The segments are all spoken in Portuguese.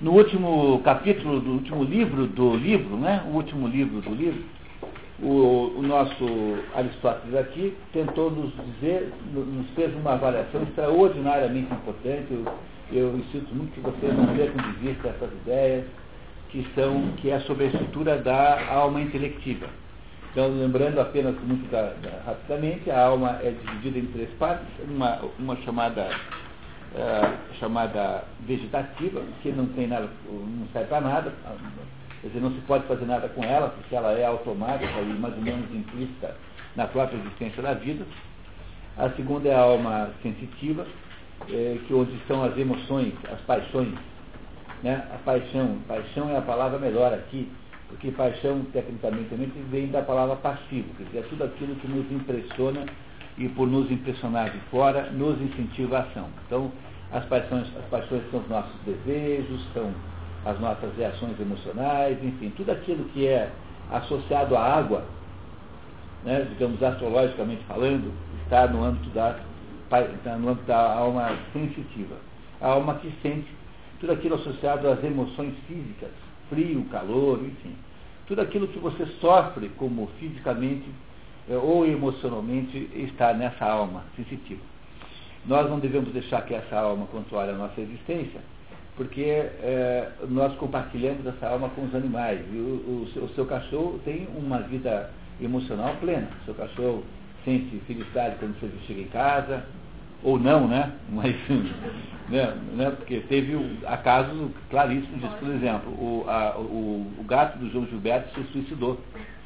No último capítulo do último livro do livro, né? O último livro do livro, o, o nosso Aristóteles aqui tentou nos dizer, nos fez uma avaliação extraordinariamente importante. Eu, eu insisto muito que vocês não percam de vista essas ideias, que, são, que é sobre a estrutura da alma intelectiva. Então, lembrando apenas muito da, da, rapidamente, a alma é dividida em três partes, uma, uma chamada, uh, chamada vegetativa, que não tem nada, não serve para nada, quer dizer, não se pode fazer nada com ela, porque ela é automática e mais ou menos implícita na própria existência da vida. A segunda é a alma sensitiva, é, que onde estão as emoções, as paixões. Né? A paixão, paixão é a palavra melhor aqui, porque paixão, tecnicamente, vem da palavra passivo, quer dizer, é tudo aquilo que nos impressiona e por nos impressionar de fora, nos incentiva a ação. Então, as paixões, as paixões são os nossos desejos, são as nossas reações emocionais, enfim, tudo aquilo que é associado à água, né, digamos astrologicamente falando, está no âmbito da, está no âmbito da alma sensitiva. A alma que sente tudo aquilo associado às emoções físicas, frio, calor, enfim. Tudo aquilo que você sofre como fisicamente ou emocionalmente está nessa alma sensitiva. Nós não devemos deixar que essa alma controle a nossa existência, porque é, nós compartilhamos essa alma com os animais. E o, o, seu, o, seu, cachorro tem uma vida emocional plena. O seu cachorro sente felicidade quando você chega em casa, ou não, né? Mas, né, né? Porque teve acasos claríssimos disso. Por exemplo, o, a, o, o gato do João Gilberto se suicidou.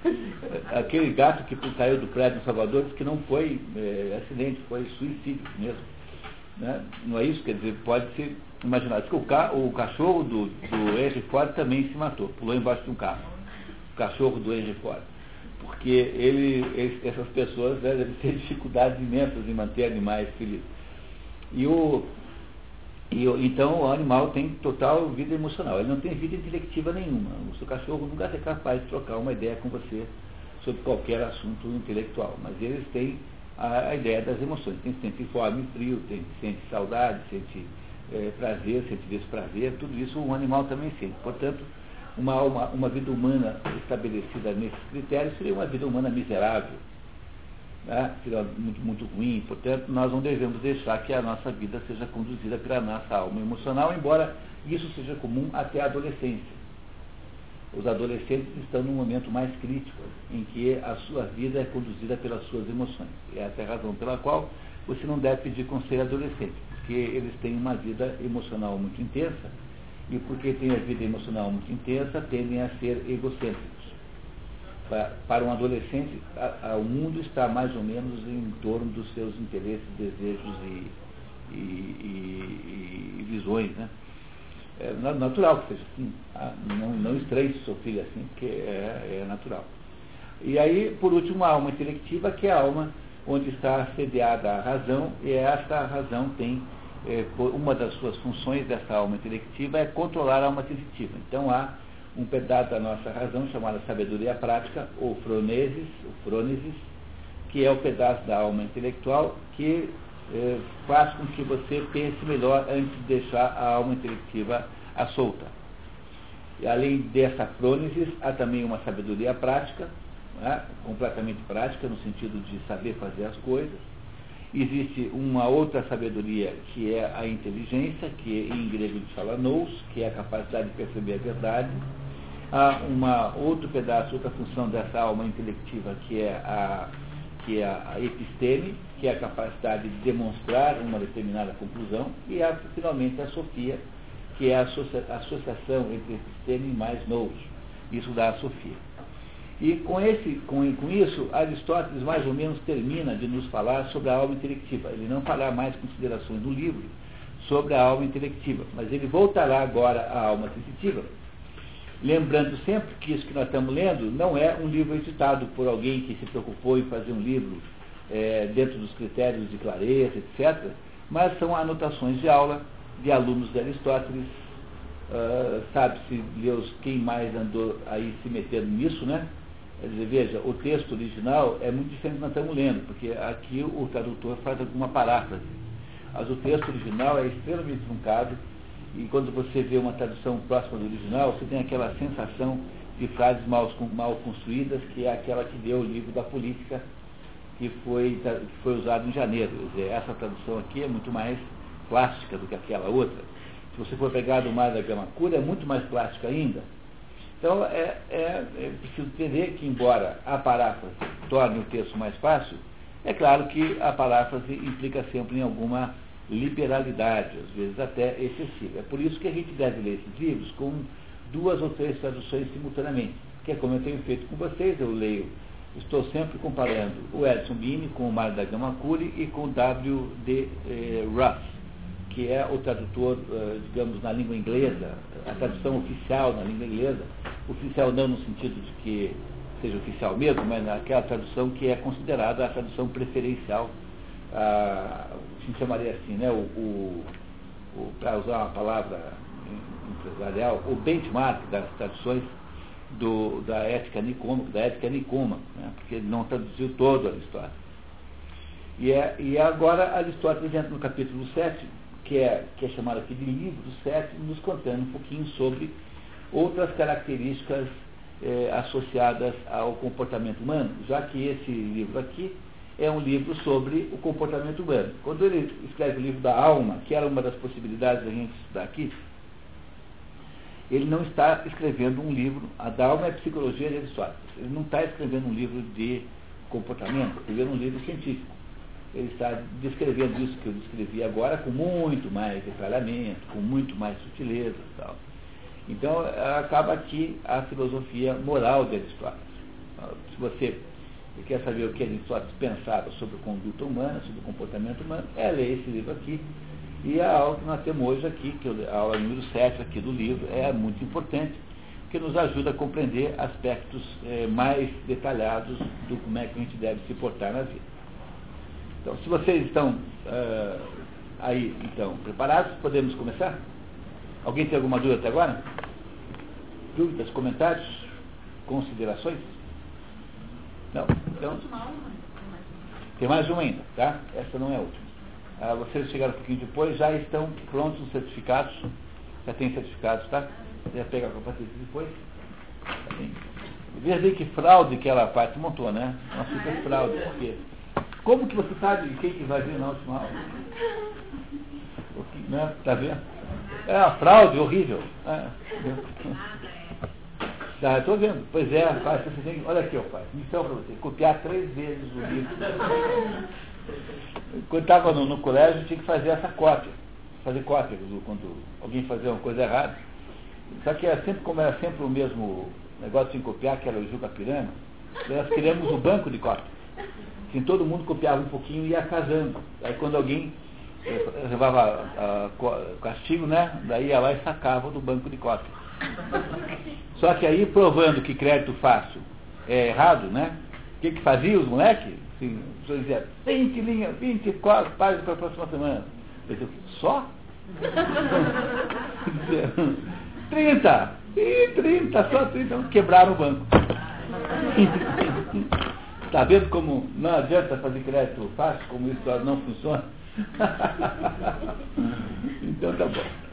Aquele gato que caiu do prédio em Salvador disse que não foi é, acidente, foi suicídio mesmo. Né? Não é isso? Quer dizer, pode ser imaginado. que o, ca, o cachorro do, do Henry Ford também se matou, pulou embaixo de um carro. O cachorro do Henry Ford. Porque ele, ele essas pessoas né, devem ter dificuldades imensas em manter animais felizes. E o, e o, então o animal tem total vida emocional. Ele não tem vida intelectiva nenhuma. O seu cachorro nunca é capaz de trocar uma ideia com você sobre qualquer assunto intelectual. Mas eles têm a, a ideia das emoções. Tem, sente fome frio, tem, sente saudade, sente é, prazer, sente desprazer, tudo isso um animal também sente. Portanto, uma, uma, uma vida humana estabelecida nesses critérios seria uma vida humana miserável, né? seria muito, muito ruim. Portanto, nós não devemos deixar que a nossa vida seja conduzida pela nossa alma emocional, embora isso seja comum até a adolescência. Os adolescentes estão num momento mais crítico, em que a sua vida é conduzida pelas suas emoções. E essa é a razão pela qual você não deve pedir conselho adolescente, porque eles têm uma vida emocional muito intensa, e porque têm a vida emocional muito intensa, tendem a ser egocêntricos. Para um adolescente, a, a, o mundo está mais ou menos em torno dos seus interesses, desejos e, e, e, e visões. Né? É natural que seja assim. Não, não estranhe sofrer assim, porque é, é natural. E aí, por último, a alma intelectiva, que é a alma onde está sediada a razão, e esta razão tem, é, uma das suas funções dessa alma intelectiva é controlar a alma sensitiva. Então há um pedaço da nossa razão chamada sabedoria prática, ou fronesis, ou frônesis, que é o pedaço da alma intelectual que é, faz com que você pense melhor antes de deixar a alma intelectiva à solta. E além dessa frônesis, há também uma sabedoria prática, né, completamente prática, no sentido de saber fazer as coisas. Existe uma outra sabedoria que é a inteligência, que em grego fala nous, que é a capacidade de perceber a verdade. Há uma, outro pedaço, outra função dessa alma intelectiva, que é a, que é a episteme, que é a capacidade de demonstrar uma determinada conclusão. E há, finalmente, a sofia, que é a associação entre episteme e mais nous. Isso dá a sofia. E com, esse, com, com isso, Aristóteles mais ou menos termina de nos falar sobre a alma intelectiva. Ele não fará mais considerações no livro sobre a alma intelectiva, mas ele voltará agora à alma sensitiva, lembrando sempre que isso que nós estamos lendo não é um livro editado por alguém que se preocupou em fazer um livro é, dentro dos critérios de clareza, etc., mas são anotações de aula de alunos de Aristóteles, uh, sabe-se Deus quem mais andou aí se metendo nisso, né? Quer dizer, veja, o texto original é muito diferente do que nós estamos lendo, porque aqui o tradutor faz alguma paráfrase. Mas o texto original é extremamente truncado e quando você vê uma tradução próxima do original, você tem aquela sensação de frases mal, mal construídas, que é aquela que deu o livro da política, que foi, que foi usado em janeiro. Dizer, essa tradução aqui é muito mais plástica do que aquela outra. Se você for pegar do Mar da Gama Cura, é muito mais plástica ainda. Então, é, é, é preciso entender que, embora a paráfrase torne o texto mais fácil, é claro que a paráfrase implica sempre em alguma liberalidade, às vezes até excessiva. É por isso que a gente deve ler esses livros com duas ou três traduções simultaneamente, que é como eu tenho feito com vocês, eu leio, estou sempre comparando o Edson Bini com o Mário da Gama Curi e com o W. D. Eh, Ruff, que é o tradutor, eh, digamos, na língua inglesa, a tradução oficial na língua inglesa, oficial não no sentido de que seja oficial mesmo, mas naquela tradução que é considerada a tradução preferencial, a, a gente chamaria assim, né, o, o, o para usar uma palavra empresarial, o benchmark das traduções do, da ética nicômica, da ética nicoma, né, porque ele não traduziu todo Aristóteles. E, é, e agora Aristóteles entra no capítulo 7, que é, que é chamado aqui de livro 7, nos contando um pouquinho sobre outras características eh, associadas ao comportamento humano, já que esse livro aqui é um livro sobre o comportamento humano. Quando ele escreve o livro da alma, que era uma das possibilidades da gente estudar aqui, ele não está escrevendo um livro, a da alma é psicologia de Aristóteles, ele não está escrevendo um livro de comportamento, escrevendo um livro científico. Ele está descrevendo isso que eu descrevi agora com muito mais detalhamento, com muito mais sutileza e tal. Então, acaba aqui a filosofia moral de Aristóteles. Se você quer saber o que Aristóteles pensava sobre a conduta humana, sobre o comportamento humano, é ler esse livro aqui. E a aula que nós temos hoje aqui, que é a aula número 7 aqui do livro, é muito importante, porque nos ajuda a compreender aspectos é, mais detalhados do como é que a gente deve se portar na vida. Então, se vocês estão uh, aí, então, preparados, podemos começar? Alguém tem alguma dúvida até agora? Dúvidas, comentários, considerações? Não? Então, tem mais uma ainda, tá? Essa não é a última. Ah, vocês chegaram um pouquinho depois, já estão prontos os certificados. Já tem certificados, tá? Já pega a patrícia depois. Tá Veja bem que fraude que ela parte montou, né? Uma super fraude, porque como que você sabe quem que vai vir na última aula? Né? Tá vendo? É uma fraude horrível. É. Tá, estou vendo. Pois é, pai, você tem, olha aqui, ó, pai, missão para você, copiar três vezes o livro. Quando estava no, no, colégio, tinha que fazer essa cópia. Fazer cópia quando alguém fazia uma coisa errada. Só que era sempre, como era sempre o mesmo negócio de copiar, que era o Juca Pirana, nós criamos o banco de cópia. Assim, todo mundo copiava um pouquinho e ia casando. Aí quando alguém levava a, a, castigo, né? Daí ia lá e sacava do banco de cópia. Só que aí, provando que crédito fácil é errado, né? O que, que fazia os moleques? Assim, senhor dizia, 20 linhas, 24 páginas para a próxima semana. Disse, só? 30! E 30, só 30. Quebraram o banco. Está vendo como não adianta fazer crédito fácil, como isso não funciona? então tá bom.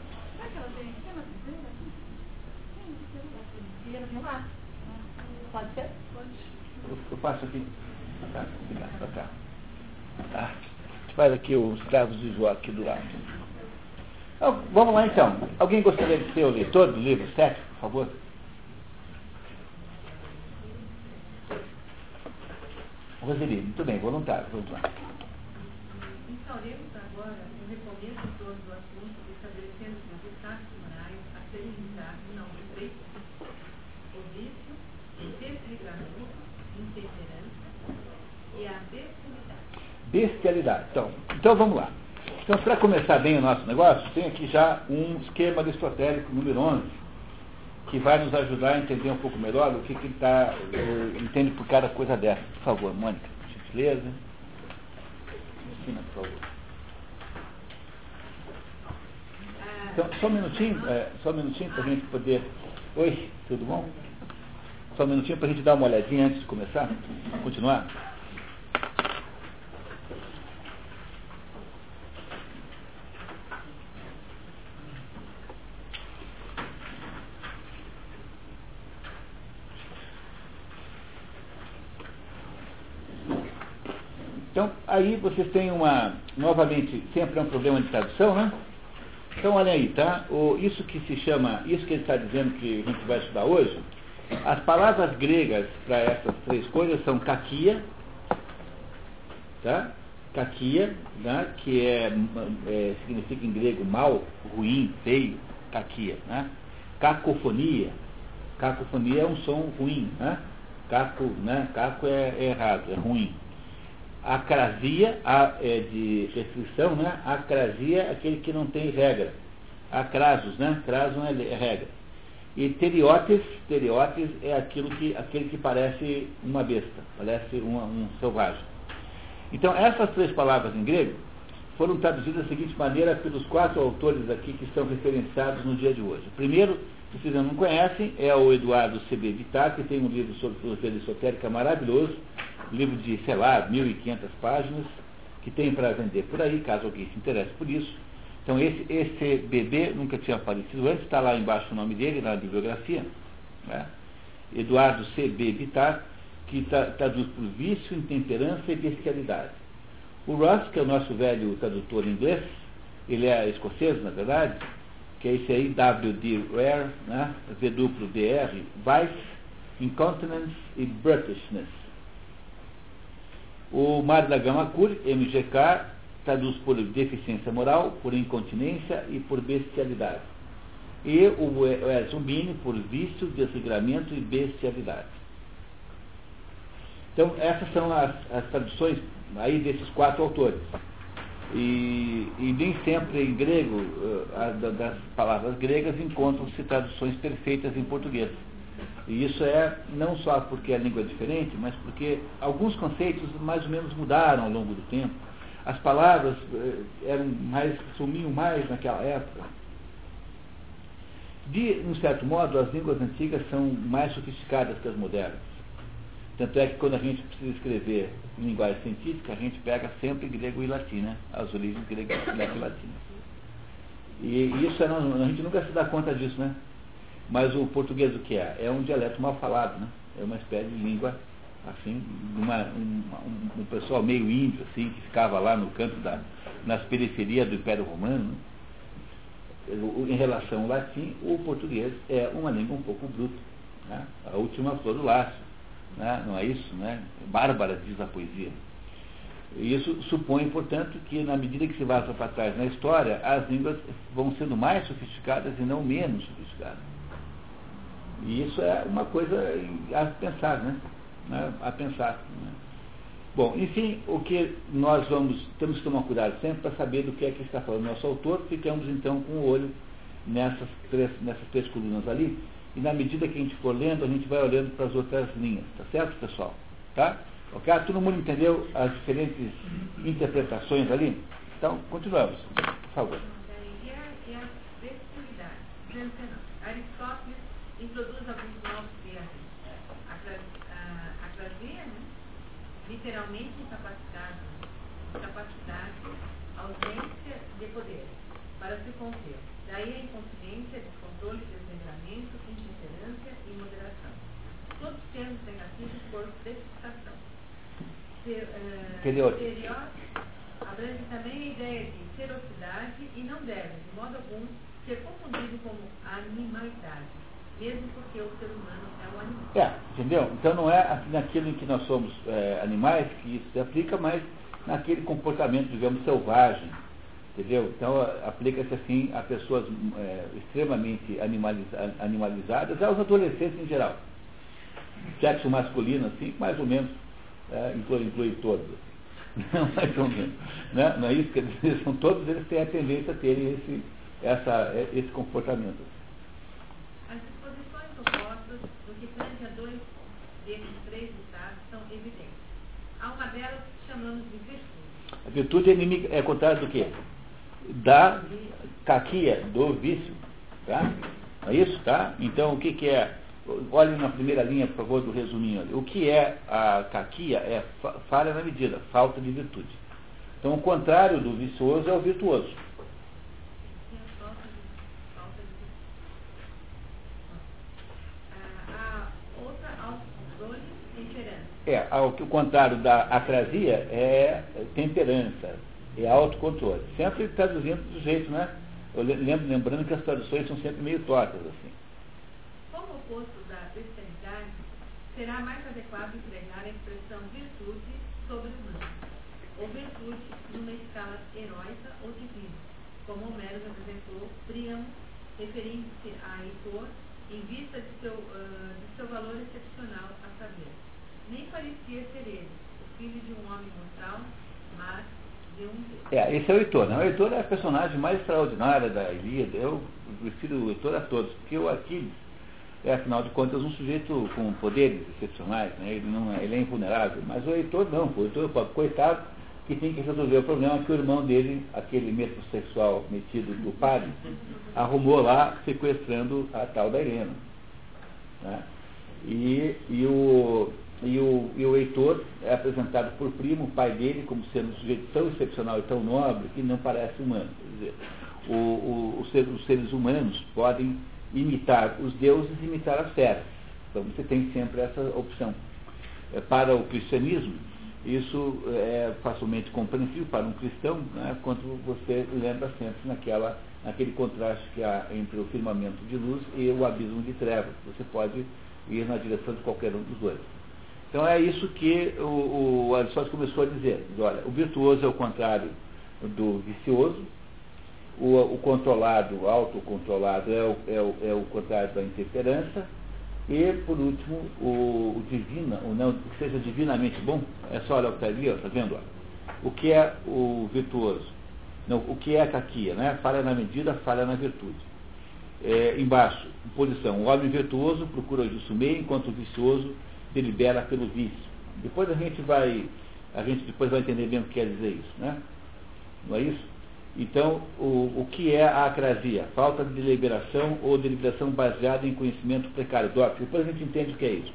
Pode ser? Pode. Eu passo aqui. Tá, obrigado, pra cá. Tá. A gente faz aqui os cravos de Jó aqui do lado. Então, vamos lá então. Alguém gostaria de ser o leitor do livro 7, por favor? Roseli, muito bem, voluntário, vamos lá. Instauremos agora um recomeço torno do assunto, estabelecendo os destaques morais a serem limitados não de três o vício, desligamento, intemperança e a bestialidade. Então, então vamos lá. Então, para começar bem o nosso negócio, tem aqui já um esquema aristotélico número 11, que vai nos ajudar a entender um pouco melhor o que, que ele tá, entende por cada coisa dessa. Por favor, Mônica, gentileza. Ensina, por favor. Então, só um minutinho, é, só um minutinho para a gente poder. Oi, tudo bom? Só um minutinho para a gente dar uma olhadinha antes de começar. Continuar? Então, aí vocês têm uma, novamente, sempre é um problema de tradução, né? Então, olha aí, tá? O, isso que se chama, isso que ele está dizendo que a gente vai estudar hoje, as palavras gregas para essas três coisas são kakia, tá? Kakia, né? que é, é, significa em grego mal, ruim, feio, kakia, né? Cacofonia, cacofonia é um som ruim, né? Caco, né? Caco é, é errado, é ruim. Acrasia a, é de restrição, né? Acrasia aquele que não tem regra. Acrasos, né? Craso é, é regra. E teriotes, teriotes é aquilo que, aquele que parece uma besta, parece uma, um selvagem. Então, essas três palavras em grego foram traduzidas da seguinte maneira pelos quatro autores aqui que estão referenciados no dia de hoje. O primeiro, que vocês não conhecem, é o Eduardo C.B. Vittar, que tem um livro sobre filosofia esotérica maravilhoso, livro de, sei lá, 1.500 páginas, que tem para vender por aí, caso alguém se interesse por isso. Então, esse, esse bebê nunca tinha aparecido antes, está lá embaixo o nome dele, na bibliografia. Né? Eduardo C.B. Bittar, que traduz por vício, intemperança e bestialidade. O Ross, que é o nosso velho tradutor inglês, ele é escocês, na verdade, que é esse aí, W.D. Rare, né? V-W-D-R, Vice, Incontinence e Brutishness. O Mar da Gama Cur, MGK, traduz por deficiência moral, por incontinência e por bestialidade. E o Ezumbini por vício, desregramento e bestialidade. Então, essas são as, as traduções aí desses quatro autores. E, e nem sempre em grego, uh, das palavras gregas, encontram-se traduções perfeitas em português. E isso é não só porque a língua é diferente, mas porque alguns conceitos mais ou menos mudaram ao longo do tempo. As palavras uh, eram mais, sumiam mais naquela época. De, um certo modo, as línguas antigas são mais sofisticadas que as modernas. Tanto é que quando a gente precisa escrever em linguagem científica, a gente pega sempre grego e latim, né? as origens grega e latina. E isso é, a gente nunca se dá conta disso, né? Mas o português o que é? É um dialeto mal falado, né? É uma espécie de língua, assim, uma, um, um, pessoal meio índio, assim, que ficava lá no canto da, nas periferias do Império Romano. Né? Em relação ao latim, o português é uma língua um pouco bruta. Né? A última flor do laço né? não é isso? Né? Bárbara diz a poesia. Isso supõe, portanto, que na medida que se vai para trás na história, as línguas vão sendo mais sofisticadas e não menos sofisticadas. E isso é uma coisa a pensar, né? né? A pensar. Né? Bom, enfim, o que nós vamos, temos que tomar cuidado sempre para saber do que é que está falando nosso autor, ficamos então com o olho nessas três, nessas três colunas ali, e na medida que a gente for lendo, a gente vai olhando para as outras linhas, tá certo, pessoal? Tá? Ok? Ah, todo mundo entendeu as diferentes interpretações ali? Então, continuamos, por favor. E a, e a festividade. Aristóteles introduz alguns novos termos. Acrasia, né? literalmente incapacitado, incapacidade, ausência de poder, para se conter. Daí a incontinência, descontrole, desmembramento, todos os termos negativos por precipitação. Interior. abrange também a ideia de ferocidade e não deve, de modo algum, ser confundido como animalidade, mesmo porque o ser humano é um animal. É, entendeu? Então não é assim naquilo em que nós somos é, animais que isso se aplica, mas naquele comportamento, digamos, selvagem. Entendeu? Então aplica-se assim a pessoas é, extremamente animaliza animalizadas, aos adolescentes em geral sexo masculino, assim, mais ou menos, é, inclui, inclui todos. ou menos. Né? Não é isso? Quer dizer, são, todos eles têm a tendência a terem esse, essa, esse comportamento. As disposições opostas do que tange a dois desses três estados são evidentes. Há uma delas que chamamos de virtude. A virtude é, inimiga, é contrário do quê? Da caquia, do vício. Tá? É isso? Tá? Então, o que, que é Olhem na primeira linha, por favor, do resuminho. O que é a caquia? É falha na medida, falta de virtude. Então, o contrário do vicioso é o virtuoso. É, o contrário da acrasia é temperança, é autocontrole. Sempre traduzindo do jeito, né? Eu lembro, lembrando que as traduções são sempre meio tortas, assim. Como oposto da bestialidade, será mais adequado empregar a expressão virtude sobre humana, ou virtude numa escala heróica ou divina, como Homero apresentou Príamo, referindo-se a Heitor em vista de seu, uh, de seu valor excepcional a saber. Nem parecia ser ele, o filho de um homem mortal, mas de um Deus. É, esse é o Heitor. Né? O Heitor é a personagem mais extraordinária da Ilíada. Eu prefiro o Heitor a todos, porque o Aquiles é, afinal de contas, um sujeito com poderes excepcionais, né? ele, não é, ele é invulnerável. Mas o Heitor não, o Heitor, coitado, que tem que resolver o problema que o irmão dele, aquele metrosexual metido do padre, arrumou lá sequestrando a tal da Helena. Né? E, e, o, e, o, e o Heitor é apresentado por primo, o pai dele, como sendo um sujeito tão excepcional e tão nobre que não parece humano. Quer dizer, o, o, os seres humanos podem imitar os deuses e imitar as feras. Então você tem sempre essa opção. É, para o cristianismo, isso é facilmente compreensível para um cristão, né, quando você lembra sempre naquela, naquele contraste que há entre o firmamento de luz e o abismo de trevas. Você pode ir na direção de qualquer um dos dois. Então é isso que o, o Aristóteles começou a dizer. Diz, olha, o virtuoso é o contrário do vicioso, o, o controlado, o autocontrolado é o, é, o, é o contrário da intemperança, e, por último, o, o divino, o não, que seja divinamente bom, é só olhar o que está ali, está vendo? Ó? O que é o virtuoso? Não, o que é a caquia, né? Falha na medida, falha na virtude. É, embaixo, posição, o homem virtuoso procura o meio, enquanto o vicioso delibera pelo vício. Depois a gente vai, a gente depois vai entender bem o que quer dizer isso, né? Não é isso? Então, o, o que é a acrasia? Falta de deliberação ou deliberação baseada em conhecimento precário, dócil. Depois a gente entende o que é isso.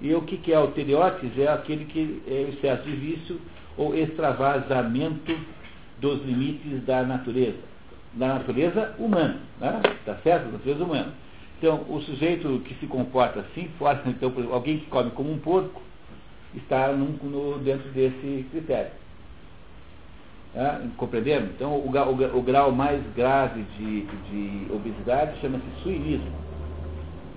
E o que, que é o teleotes? É aquele que é o excesso de vício ou extravasamento dos limites da natureza. Da natureza humana, né? Tá certo? Da natureza humana. Então, o sujeito que se comporta assim, fora, então, alguém que come como um porco, está num, no, dentro desse critério. É, compreendemos? Então, o, o, o, grau mais grave de, de obesidade chama-se suinismo.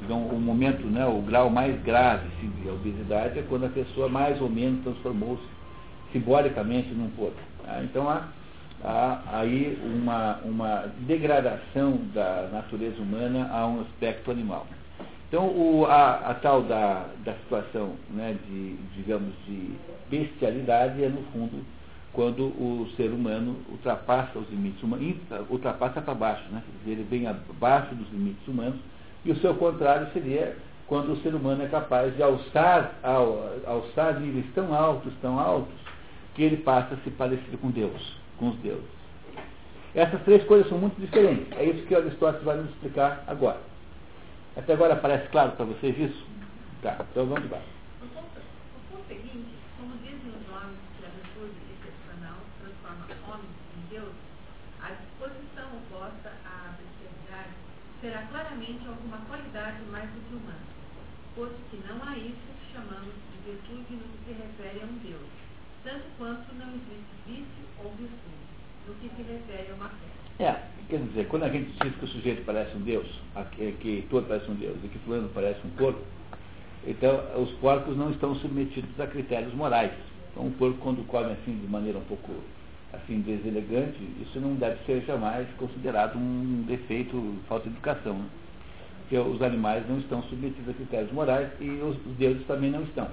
Então, o momento, né, o grau mais grave sim, de obesidade é quando a pessoa mais ou menos transformou-se simbolicamente num porco. Tá? Então, há, há aí uma, uma degradação da natureza humana a um aspecto animal. Então, o, a, a, tal da, da situação, né, de, digamos, de bestialidade é, no fundo, quando o ser humano ultrapassa os limites humanos, ultrapassa para baixo, né? ele vem abaixo dos limites humanos, e o seu contrário seria quando o ser humano é capaz de alçar, alçar níveis tão altos, tão altos, que ele passa a se parecer com Deus, com os deuses. Essas três coisas são muito diferentes. É isso que Aristóteles vai nos explicar agora. Até agora parece claro para vocês isso? Tá, então vamos lá. Será claramente alguma qualidade mais do que humana, posto que não há isso que chamamos de virtude no que se refere a um Deus, tanto quanto não existe vício ou virtude, no que se refere a uma fé. É, quer dizer, quando a gente diz que o sujeito parece um Deus, que todo parece um Deus e que fulano parece um porco, então os porcos não estão submetidos a critérios morais. Então um porco quando come assim de maneira um pouco assim, deselegante, isso não deve ser jamais considerado um defeito, falta de educação. Né? Porque os animais não estão submetidos a critérios morais e os, deuses também não estão.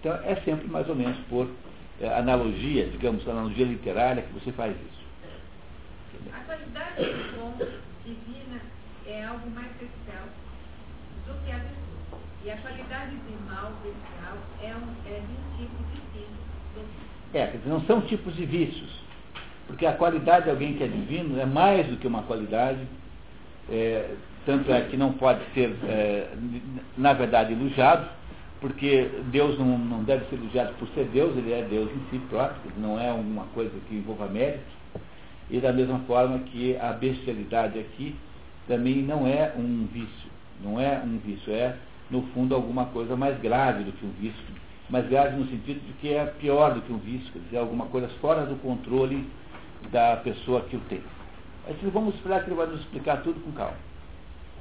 Então é sempre mais ou menos por é, analogia, digamos, analogia literária que você faz isso. A qualidade do divina é algo mais especial do que a. E a qualidade de mal especial é, um, é de um tipo distinto do É, quer dizer, não são tipos de vícios porque a qualidade de alguém que é divino é mais do que uma qualidade, é, tanto é que não pode ser, é, na verdade, elogiado, porque Deus não, não deve ser elogiado por ser Deus, ele é Deus em si próprio, não é uma coisa que envolva mérito. E da mesma forma que a bestialidade aqui também não é um vício, não é um vício, é, no fundo, alguma coisa mais grave do que um vício, mas grave no sentido de que é pior do que um vício, quer dizer, alguma coisa fora do controle da pessoa que o tem. Mas vamos esperar que ele vai nos explicar tudo com calma.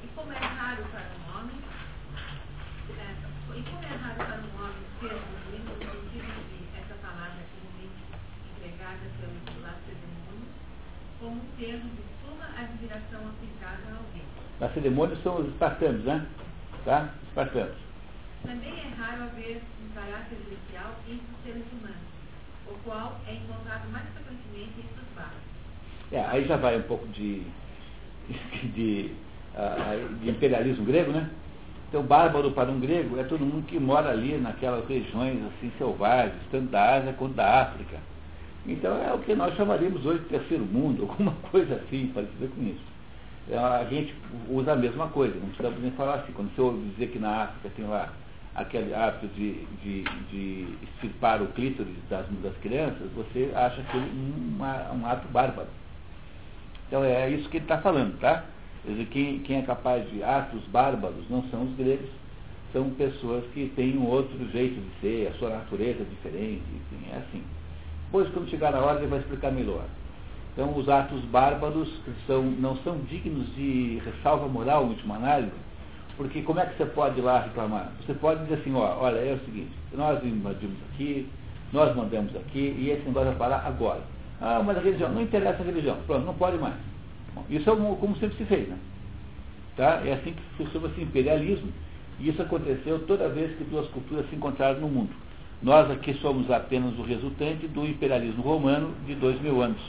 E como é raro para um homem, é, e como é raro para um homem ser no sentido de essa palavra comumente empregada pelo lacedemônio, como um termo de suma admiração aplicada a alguém. Lacedemônios são os espartanos, né? Tá? Espartanos. Também é raro haver um caráter especial entre os seres humanos, o qual é encontrado mais frequentemente entre os bárbaros. É, aí já vai um pouco de, de, de imperialismo grego, né? Então, bárbaro para um grego é todo mundo que mora ali naquelas regiões assim selvagens, tanto da Ásia quanto da África. Então, é o que nós chamaríamos hoje de terceiro mundo, alguma coisa assim, parecida com isso. A gente usa a mesma coisa, não precisamos nem falar assim. Quando você ouve dizer que na África tem lá aquele hábito de, de, de extirpar o clítoris das, das crianças, você acha que um, um ato bárbaro. Então é isso que ele está falando, tá? Quer dizer, quem, quem é capaz de atos bárbaros não são os gregos, são pessoas que têm um outro jeito de ser, a sua natureza é diferente, enfim, é assim. Depois, quando chegar na hora, ele vai explicar melhor. Então, os atos bárbaros são, não são dignos de ressalva moral, em última análise, porque como é que você pode ir lá reclamar? Você pode dizer assim, ó, olha, é o seguinte, nós invadimos aqui, nós mandamos aqui, e esse negócio vai parar agora. Ah, mas a religião, não interessa a religião, pronto, não pode mais. Bom, isso é como sempre se fez, né? Tá? É assim que chama-se imperialismo, e isso aconteceu toda vez que duas culturas se encontraram no mundo. Nós aqui somos apenas o resultante do imperialismo romano de dois mil anos.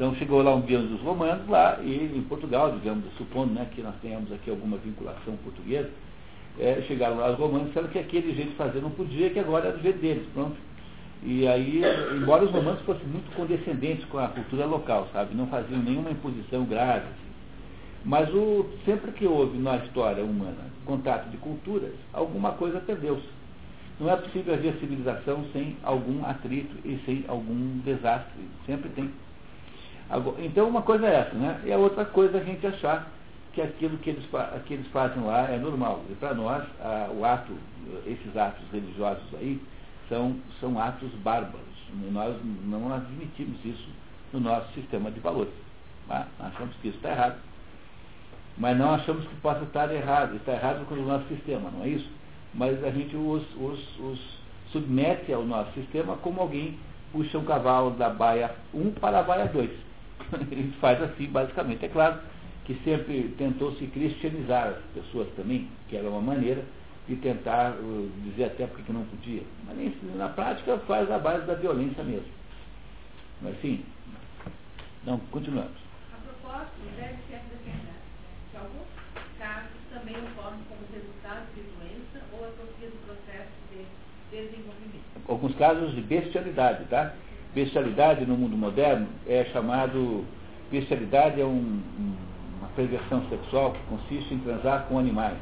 Então chegou lá um dia dos romanos lá e em Portugal, digamos, supondo né, que nós tenhamos aqui alguma vinculação portuguesa, é, chegaram lá os romanos e disseram que aquele jeito de fazer não podia, que agora era do jeito deles, pronto. E aí, embora os romanos fossem muito condescendentes com a cultura local, sabe, não faziam nenhuma imposição grave. Assim. Mas o, sempre que houve na história humana contato de culturas, alguma coisa perdeu-se. Não é possível haver civilização sem algum atrito e sem algum desastre. Sempre tem. Então uma coisa é essa, né? E a outra coisa é a gente achar que aquilo que eles, que eles fazem lá é normal. E para nós, a, o ato, esses atos religiosos aí, são, são atos bárbaros. Nós não admitimos isso no nosso sistema de valores. Tá? Achamos que isso está errado. Mas não achamos que possa estar errado. Está errado com o nosso sistema, não é isso? Mas a gente os, os, os submete ao nosso sistema como alguém puxa um cavalo da baia 1 para a baia 2 ele faz assim, basicamente. É claro que sempre tentou se cristianizar as pessoas também, que era uma maneira de tentar uh, dizer até porque não podia. Mas na prática faz a base da violência mesmo. Mas sim. Então, continuamos. A propósito, deve ser acrescentado que alguns casos também ocorrem como resultado de doença ou associado do processo de desenvolvimento. Alguns casos de bestialidade, tá? Bestialidade no mundo moderno é chamado. Bestialidade é um, um, uma perversão sexual que consiste em transar com animais.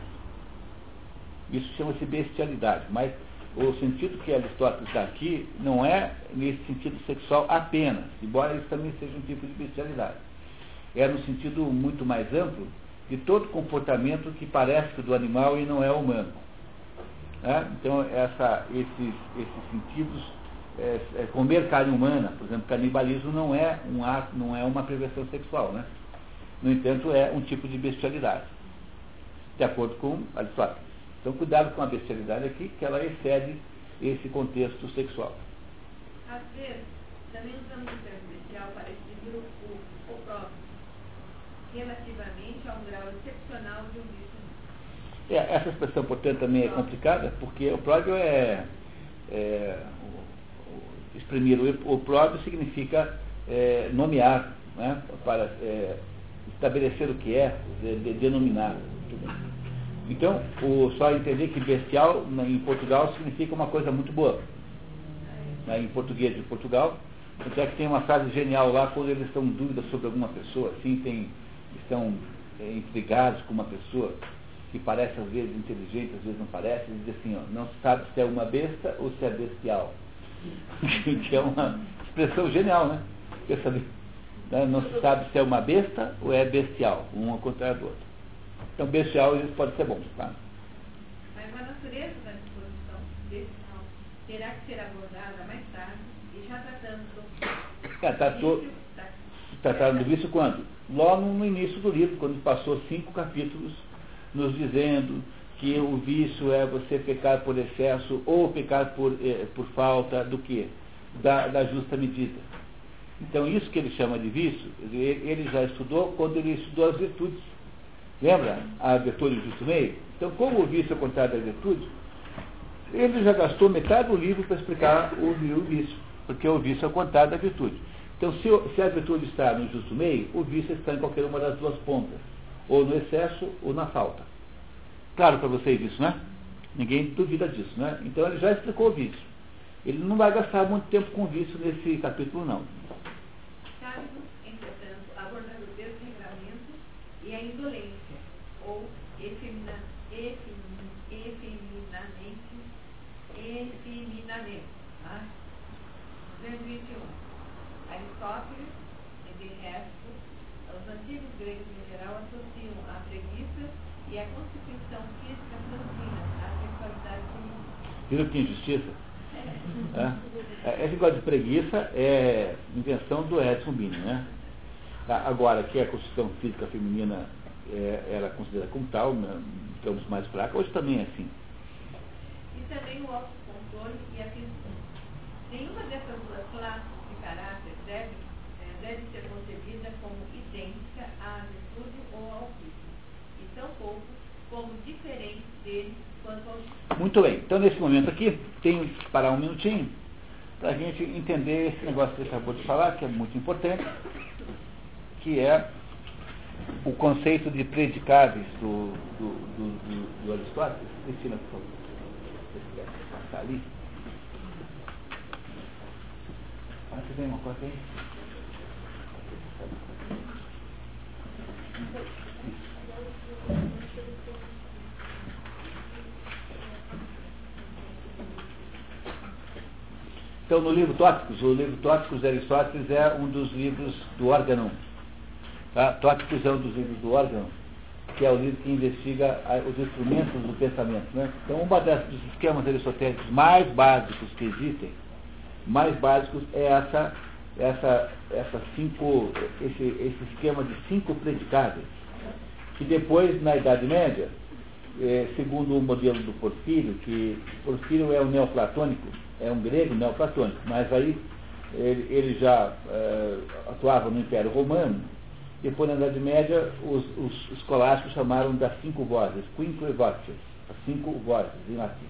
Isso chama-se bestialidade, mas o sentido que Aristóteles está aqui não é nesse sentido sexual apenas, embora isso também seja um tipo de bestialidade. É no sentido muito mais amplo de todo comportamento que parece do animal e não é humano. Né? Então, essa, esses, esses sentidos é, é, comer carne humana, por exemplo, canibalismo não é um ato, não é uma perversão sexual, né? No entanto, é um tipo de bestialidade, de acordo com Aristóteles. Então, cuidado com a bestialidade aqui, que ela excede esse contexto sexual. Às vezes, também usamos o termo bestial para descrever o, o, o próprio, relativamente a um grau excepcional de um bicho. É, essa expressão, portanto, também é complicada, porque o próprio é, é exprimir o opróbrio significa é, nomear, né, para é, estabelecer o que é, de, denominar. Então, o, só entender que bestial em Portugal significa uma coisa muito boa. Né, em português de Portugal. Até que tem uma frase genial lá, quando eles estão em dúvida sobre alguma pessoa, assim, tem, estão é, intrigados com uma pessoa que parece às vezes inteligente, às vezes não parece, eles dizem assim, ó, não se sabe se é uma besta ou se é bestial. Que é uma expressão genial, né? Né? Não se sabe se é uma besta ou é bestial, um ao contrário do outro. Então, bestial isso pode ser bom, tá? Mas a natureza da disposição bestial terá que ser abordada mais tarde e já tratando do É, tratou, vício da- trataram do vício quando? Logo no início do livro, quando passou cinco capítulos nos dizendo que o vício é você pecar por excesso ou pecar por, eh, por falta do quê? Da, da justa medida. Então isso que ele chama de vício, ele já estudou quando ele estudou as virtudes. Lembra a virtude do justo meio? Então como o vício é o contrário da virtude, ele já gastou metade do livro para explicar o, o vício, porque o vício é o contrário da virtude. Então, se, se a virtude está no justo meio, o vício está em qualquer uma das duas pontas, ou no excesso ou na falta. Claro para vocês isso, né? Ninguém duvida disso, né? Então ele já explicou o vício. Ele não vai gastar muito tempo com vício nesse capítulo, não. Cabe-nos, entretanto, abordar o desregramento e a indolência, ou efemina, efemin, efeminamente, efeminamento. Tá? 221. Aristóteles, de resto, os antigos gregos em geral associam a preguiça e a constituição física franzina à sexualidade feminina. Viram que injustiça? É. É, Esse negócio de preguiça é invenção do Edson Bini, né? Ah, Agora, que a constituição física feminina é, ela é considerada como tal, né, digamos mais fraca, hoje também é assim. E também o autocontrole e a atenção. Nenhuma dessas duas classes de caráter deve, eh, deve ser concebida como idêntica à virtude ou ao vício, e tampouco como diferente dele quanto ao. Muito bem, então nesse momento aqui, tenho que parar um minutinho para a gente entender esse negócio que ele acabou de falar, que é muito importante, que é o conceito de predicáveis do, do, do, do, do Aristóteles. Cristina, por favor. Se você quiser passar ali. Ah, você tem uma coisa aí? Então, no livro Tópicos, o livro Tópicos de Aristóteles é um dos livros do órgão. Tá? Tópicos é um dos livros do órgão, que é o livro que investiga os instrumentos do pensamento. Né? Então, um dos esquemas aristotélicos mais básicos que existem, mais básicos, é essa, essa, essa cinco, esse, esse esquema de cinco predicáveis, que depois, na Idade Média, eh, segundo o modelo do Porfírio, que Porfírio é um neoplatônico, é um grego neoplatônico, mas aí ele, ele já eh, atuava no Império Romano, depois na Idade Média os, os escolásticos chamaram das cinco vozes, quinque voces, as cinco vozes em latim.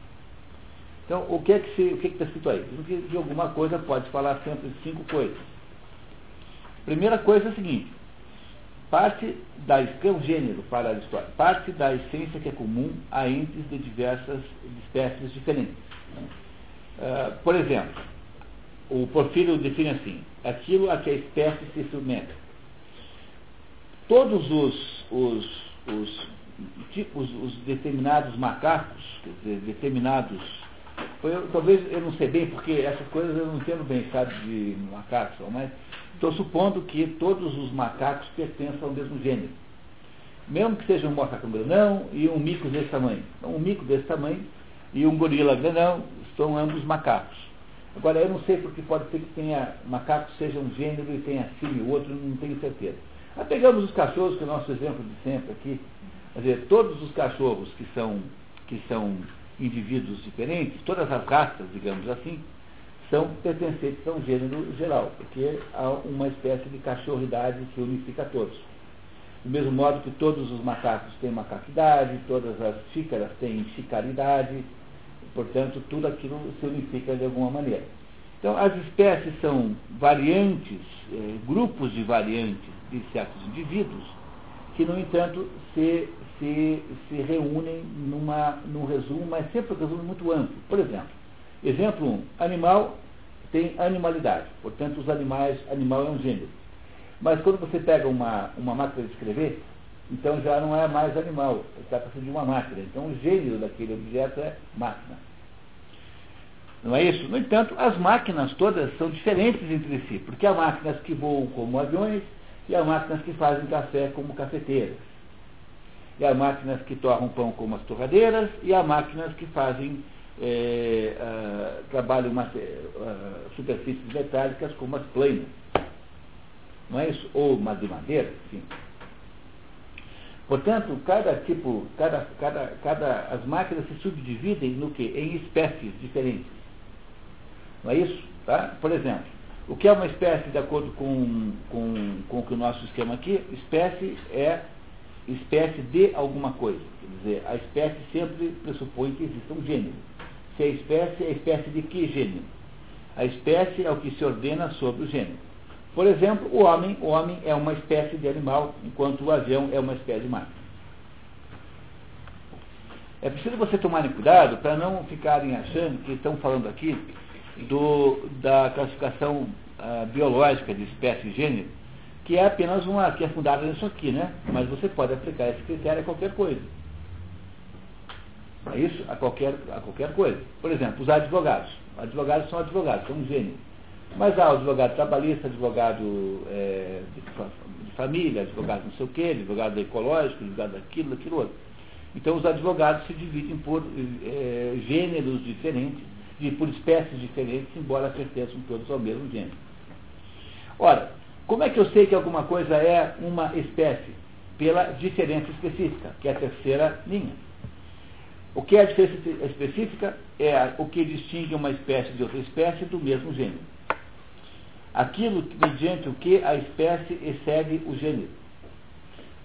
Então, o que é que que é está escrito aí? Que de alguma coisa pode falar sempre cinco coisas. Primeira coisa é a seguinte, parte da é um gênero para Aristóteles, parte da essência que é comum a entes de diversas espécies diferentes. Ah, por exemplo, o Porfírio define assim, aquilo a que a espécie se submete. Todos os, os, os, tipos, os determinados macacos, dizer, determinados. Eu, talvez eu não sei bem, porque essas coisas eu não entendo bem, sabe, de macacos, mas estou supondo que todos os macacos pertencem ao mesmo gênero. Mesmo que seja um macaco grandão e um mico desse tamanho. Então, um mico desse tamanho e um gorila grandão são ambos macacos. Agora, eu não sei porque pode ser que tenha macaco seja um gênero e tenha símio, o outro não tenho certeza. Mas pegamos os cachorros, que é o nosso exemplo de sempre aqui. Quer dizer, todos os cachorros que são, que são indivíduos diferentes, todas as raças, digamos assim, são pertencentes a um gênero geral, porque há uma espécie de cachorridade que unifica todos. Do mesmo modo que todos os macacos têm macaquidade, todas as xícaras têm chicaridade, portanto, tudo aquilo se unifica de alguma maneira. Então, as espécies são variantes, eh, grupos de variantes de certos indivíduos, que, no entanto, se, se, se reúnem numa, num resumo, mas sempre um resumo muito amplo. Por exemplo, exemplo 1, animal tem animalidade, portanto, os animais, animal é um gênero. Mas quando você pega uma, uma máquina de escrever, então já não é mais animal, trata-se de uma máquina. Então o gênero daquele objeto é máquina. Não é isso? No entanto, as máquinas todas são diferentes entre si, porque há máquinas que voam como aviões e há máquinas que fazem café como cafeteiras. E há máquinas que torram pão como as torradeiras e há máquinas que fazem é, uh, trabalham uma, uh, superfícies metálicas como as planas. Não é isso? Ou de madeira, enfim. Portanto, cada tipo, cada, cada, cada, as máquinas se subdividem no que? Em espécies diferentes. Não é isso? Tá? Por exemplo, o que é uma espécie de acordo com, com, com o nosso esquema aqui? Espécie é espécie de alguma coisa. Quer dizer, a espécie sempre pressupõe que exista um gênero. Se é espécie, é espécie de que gênero? A espécie é o que se ordena sobre o gênero. Por exemplo, o homem, o homem é uma espécie de animal, enquanto o avião é uma espécie de máquina. É preciso você tomarem cuidado para não ficarem achando que estão falando aqui do, da classificação uh, biológica de espécie e gênero, que é apenas uma que é fundada nisso aqui, né? Mas você pode aplicar esse critério a qualquer coisa. É isso? A qualquer, a qualquer coisa. Por exemplo, os advogados. Advogados são advogados, são um gênero. Mas há o advogado trabalhista, advogado é, de, de, família, advogado não sei o quê, advogado ecológico, advogado daquilo, daquilo outro. Então os advogados se dividem por é, gêneros diferentes, e por espécies diferentes, embora pertençam todos ao mesmo gênero. Ora, como é que eu sei que alguma coisa é uma espécie? Pela diferença específica, que é a terceira linha. O que é a diferença específica? É o que distingue uma espécie de outra espécie do mesmo gênero aquilo mediante o que a espécie excede o gênero.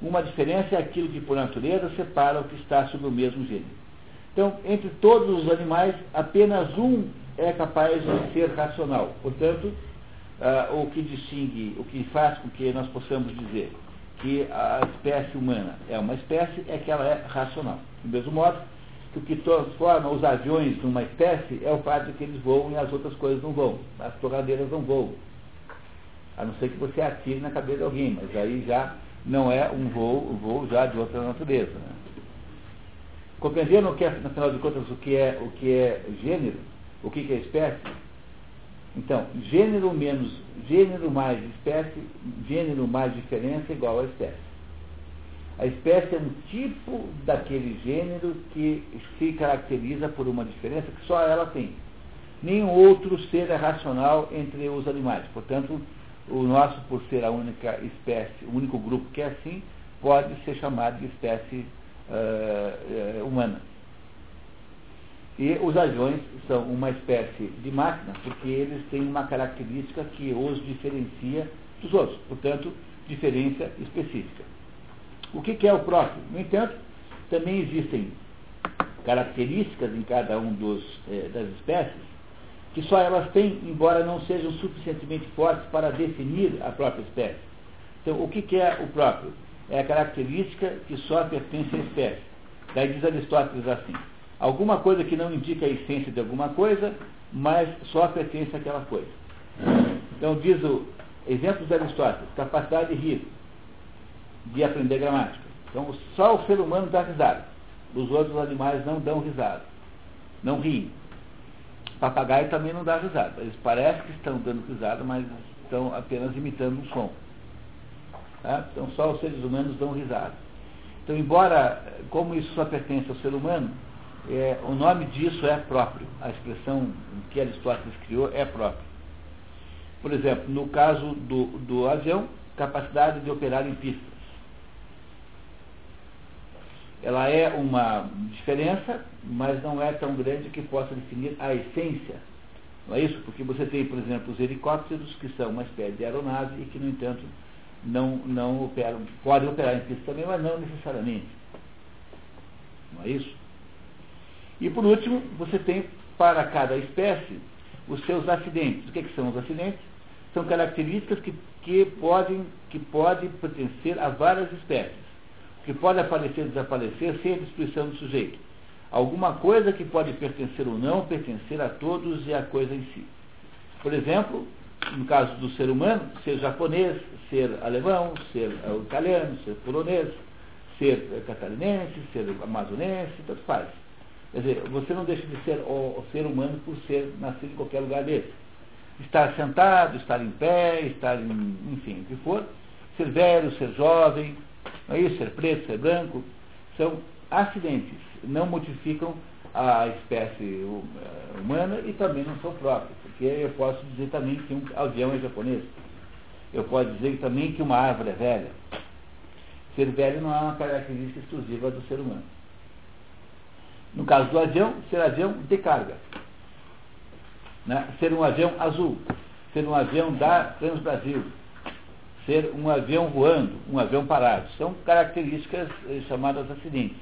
Uma diferença é aquilo que por natureza separa o que está sob o mesmo gênero. Então, entre todos os animais, apenas um é capaz de ser racional. Portanto, uh, o que distingue, o que faz com que nós possamos dizer que a espécie humana é uma espécie é que ela é racional. Do mesmo modo que o que transforma os aviões numa espécie é o fato de que eles voam e as outras coisas não voam. As torradeiras não voam. A não ser que você atire na cabeça de alguém, mas aí já não é um voo, um voo já de outra natureza. Né? Compreenderam o que é, de contas, o que é, o que é gênero? O que é espécie? Então, gênero menos gênero mais espécie, gênero mais diferença é igual a espécie. A espécie é um tipo daquele gênero que se caracteriza por uma diferença que só ela tem. Nenhum outro ser é racional entre os animais. Portanto, o nosso, por ser a única espécie, o único grupo que é assim, pode ser chamado de espécie uh, uh, humana. E os aviões são uma espécie de máquina, porque eles têm uma característica que os diferencia dos outros, portanto, diferença específica. O que, que é o próprio? No entanto, também existem características em cada um dos, eh, das espécies que só elas têm, embora não sejam suficientemente fortes para definir a própria espécie. Então, o que, é o próprio? É a característica que só pertence à espécie. Daí diz Aristóteles assim: alguma coisa que não indica a essência de alguma coisa, mas só pertence àquela coisa. Então, diz o exemplo de Aristóteles: capacidade de rir, de aprender gramática. Então, só o ser humano dá risada. Os outros animais não dão risada, não riem. Papagaio também não dá risada. Eles parecem que estão dando risada, mas estão apenas imitando um som. Tá? Então só os seres humanos dão risada. Então, embora, como isso só pertence ao ser humano, é, o nome disso é próprio. A expressão que Aristóteles criou é própria. Por exemplo, no caso do, do avião, capacidade de operar em pistas. Ela é uma diferença, mas não é tão grande que possa definir a essência. Não é isso? Porque você tem, por exemplo, os helicópteros, que são uma espécie de aeronave e que, no entanto, não, não operam, podem operar em pista também, mas não necessariamente. Não é isso? E por último, você tem para cada espécie os seus acidentes. O que, é que são os acidentes? São características que, que, podem, que podem pertencer a várias espécies que pode aparecer e desaparecer sem a destruição do sujeito. Alguma coisa que pode pertencer ou não, pertencer a todos e à coisa em si. Por exemplo, no caso do ser humano, ser japonês, ser alemão, ser italiano, ser polonês, ser catarinense, ser amazonense, tanto faz. Quer dizer, você não deixa de ser o ser humano por ser nascido em qualquer lugar desse. Estar sentado, estar em pé, estar em, enfim, o que for, ser velho, ser jovem, não é isso? Ser preto, ser branco, são acidentes, não modificam à espécie eh, humana e também não são próprios, porque eu posso dizer também que um avião é japonês. Eu posso dizer também que uma árvore é velha. Ser velho não é uma característica exclusiva do ser humano. No caso do avião, ser avião de carga. Né? Ser um avião azul. Ser um avião da Transbrasil. Ser um avião voando, um avião parado. São características eh, chamadas acidentes.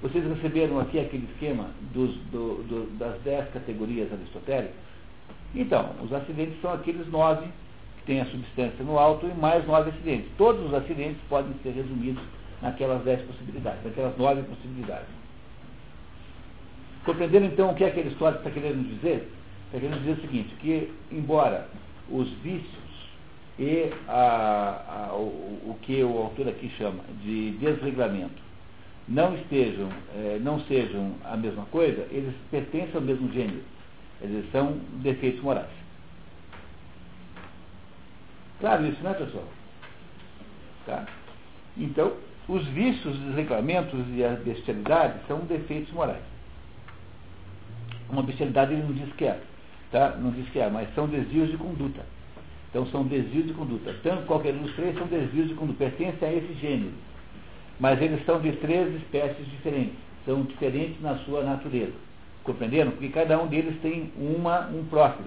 Vocês receberam aqui aquele esquema dos, do, do, das dez categorias aristotélicas? Então, os acidentes são aqueles nove que têm a substância no alto e mais nove acidentes. Todos os acidentes podem ser resumidos naquelas dez possibilidades, naquelas nove possibilidades. Compreenderam então o que é aquele história está querendo dizer? Está querendo dizer o seguinte, que embora os vícios e a, a, o, o, que o autor aqui chama de desregramento não estejam, eh, não sejam a mesma coisa, eles pertencem ao mesmo gênero. Eles são defeitos morais. Claro isso, né, pessoal? Tá? Então, os vícios, os desreglamentos e as bestialidades são defeitos morais. Uma bestialidade ele não diz que é, tá? não diz que é, mas são desvios de conduta. Então são desvios de conduta. Tanto qualquer um dos três são desvios de conduta, pertencem a esse gênero. Mas eles são de três espécies diferentes. São diferentes na sua natureza. Compreenderam? Porque cada um deles tem uma, um próprio.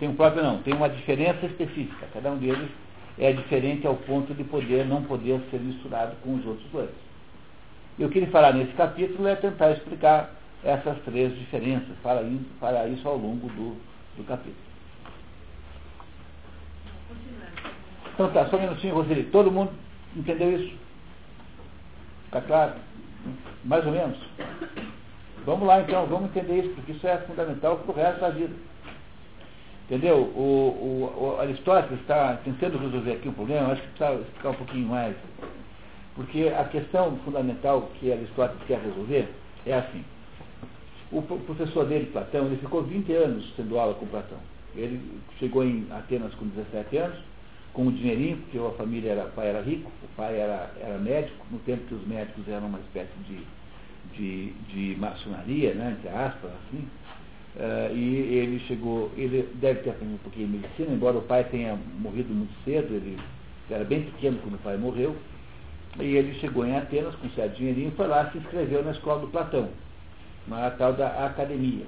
Tem um próprio não, tem uma diferença específica. Cada um deles é diferente ao ponto de poder não poder ser misturado com os outros dois. E o que ele fará nesse capítulo é tentar explicar essas três diferenças, para, para isso ao longo do, do capítulo. Então tá, só um minutinho, Roseli. Todo mundo entendeu isso? Está claro? Mais ou menos? Vamos lá então, vamos entender isso, porque isso é fundamental para o resto da vida. Entendeu? O, o, o Aristóteles está tentando resolver aqui um problema, acho que precisa explicar um pouquinho mais. Porque a questão fundamental que Aristóteles quer resolver é assim. O professor dele, Platão, ele ficou 20 anos tendo aula com Platão. Ele chegou em Atenas com 17 anos, com um dinheirinho, porque a família era, o pai era rico, o pai era, era médico, no tempo que os médicos eram uma espécie de, de, de maçonaria, né, entre aspas, assim. Uh, e ele chegou, ele deve ter aprendido um pouquinho de medicina, embora o pai tenha morrido muito cedo, ele era bem pequeno quando o pai morreu, e ele chegou em Atenas com certo dinheirinho, foi lá se inscreveu na escola do Platão na tal da academia.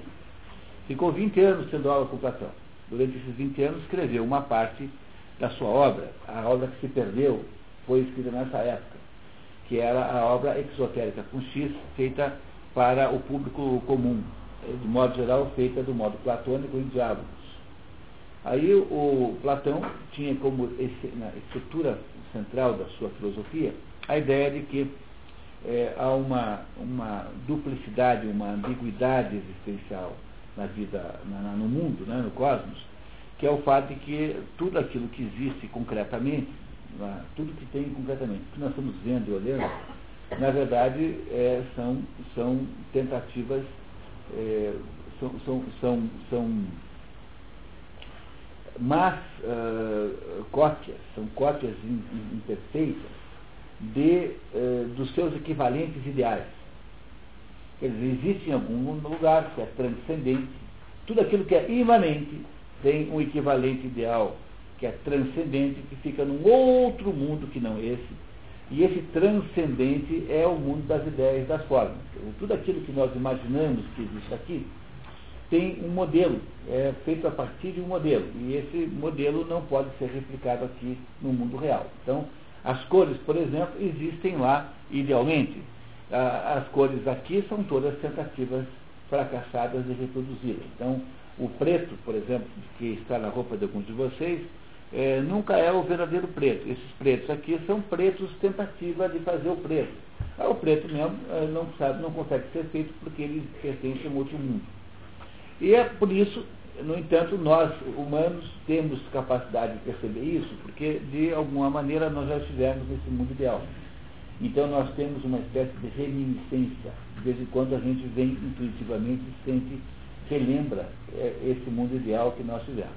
Ficou 20 anos tendo aula com Platão. Durante esses 20 anos escreveu uma parte da sua obra, a obra que se perdeu, foi escrita nessa época, que era a obra exotérica com X, feita para o público comum, de modo geral feita do modo platônico em diálogos. Aí o Platão tinha como estrutura central da sua filosofia a ideia de que é, há uma, uma duplicidade, uma ambiguidade existencial na vida, na, no mundo, né, no cosmos, que é o fato de que tudo aquilo que existe concretamente, né, tudo que tem concretamente, o que nós estamos vendo e olhando, na verdade é, são, são tentativas, é, são, são, são, são más uh, cópias, são cópias imperfeitas de, eh, dos seus equivalentes ideais. Quer dizer, existe em algum lugar que é transcendente, tudo aquilo que é imanente tem um equivalente ideal que é transcendente, que fica num outro mundo que não esse. E esse transcendente é o mundo das ideias e das formas. Dizer, tudo aquilo que nós imaginamos que existe aqui tem um modelo, é feito a partir de um modelo. E esse modelo não pode ser replicado aqui no mundo real. Então, as cores, por exemplo, existem lá idealmente. As cores aqui são todas tentativas fracassadas de reproduzi-las. Então, o preto, por exemplo, que está na roupa de alguns de vocês, é, nunca é o verdadeiro preto. Esses pretos aqui são pretos tentativa de fazer o preto. Ah, o preto mesmo é, não sabe, não consegue ser feito porque ele pertence a um outro mundo. E é por isso no entanto, nós, humanos, temos capacidade de perceber isso, porque, de alguma maneira, nós já estivemos nesse mundo ideal. Então, nós temos uma espécie de reminiscência. De vez em quando, a gente vem intuitivamente, sente, relembra é, esse mundo ideal que nós tivemos.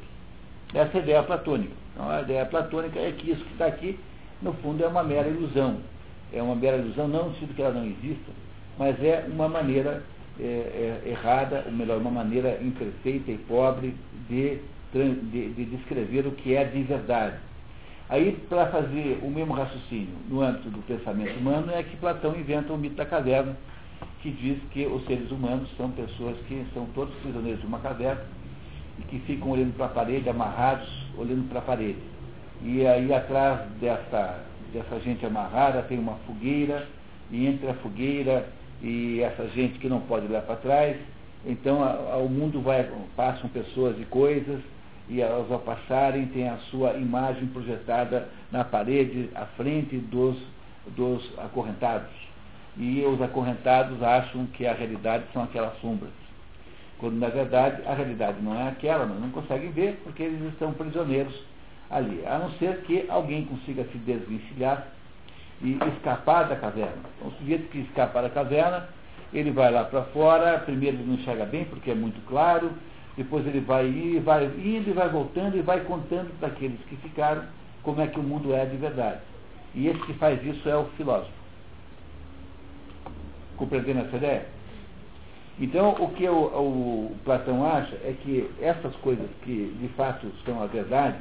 Essa é a ideia platônica. Então, a ideia platônica é que isso que está aqui, no fundo, é uma mera ilusão. É uma mera ilusão, não no sentido que ela não exista, mas é uma maneira é, é, errada, ou melhor, uma maneira imperfeita e pobre de, de, de descrever o que é de verdade. Aí, para fazer o mesmo raciocínio no âmbito do pensamento humano, é que Platão inventa o mito da caverna, que diz que os seres humanos são pessoas que são todos prisioneiros de uma caverna e que ficam olhando para a parede, amarrados, olhando para a parede. E aí atrás dessa, dessa gente amarrada tem uma fogueira, e entre a fogueira e essa gente que não pode olhar para trás, então a, a, o mundo vai, passam pessoas e coisas, e elas ao passarem têm a sua imagem projetada na parede à frente dos, dos acorrentados. E os acorrentados acham que a realidade são aquelas sombras. Quando na verdade a realidade não é aquela, mas não conseguem ver porque eles estão prisioneiros ali. A não ser que alguém consiga se desvencilhar e escapar da caverna. Então, o sujeito que escapa da caverna, ele vai lá para fora, primeiro ele não enxerga bem porque é muito claro, depois ele vai ir, vai indo e vai voltando e vai contando para aqueles que ficaram como é que o mundo é de verdade. E esse que faz isso é o filósofo. Compreendendo essa ideia? Então, o que o, o, Platão acha é que essas coisas que de fato são a verdade,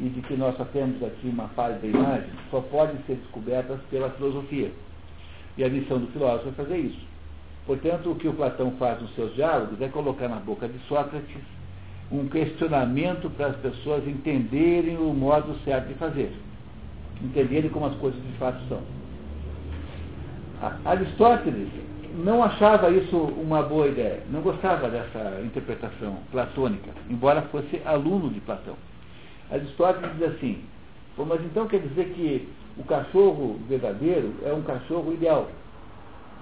e de que nós só temos aqui uma parte da imagem, só podem ser descobertas pela filosofia. E a missão do filósofo é fazer isso. Portanto, o que o Platão faz nos seus diálogos é colocar na boca de Sócrates um questionamento para as pessoas entenderem o modo certo de fazer, entenderem como as coisas de fato são. Aristóteles não achava isso uma boa ideia, não gostava dessa interpretação platônica, embora fosse aluno de Platão. Aristóteles diz assim, mas então quer dizer que o cachorro verdadeiro é um cachorro ideal,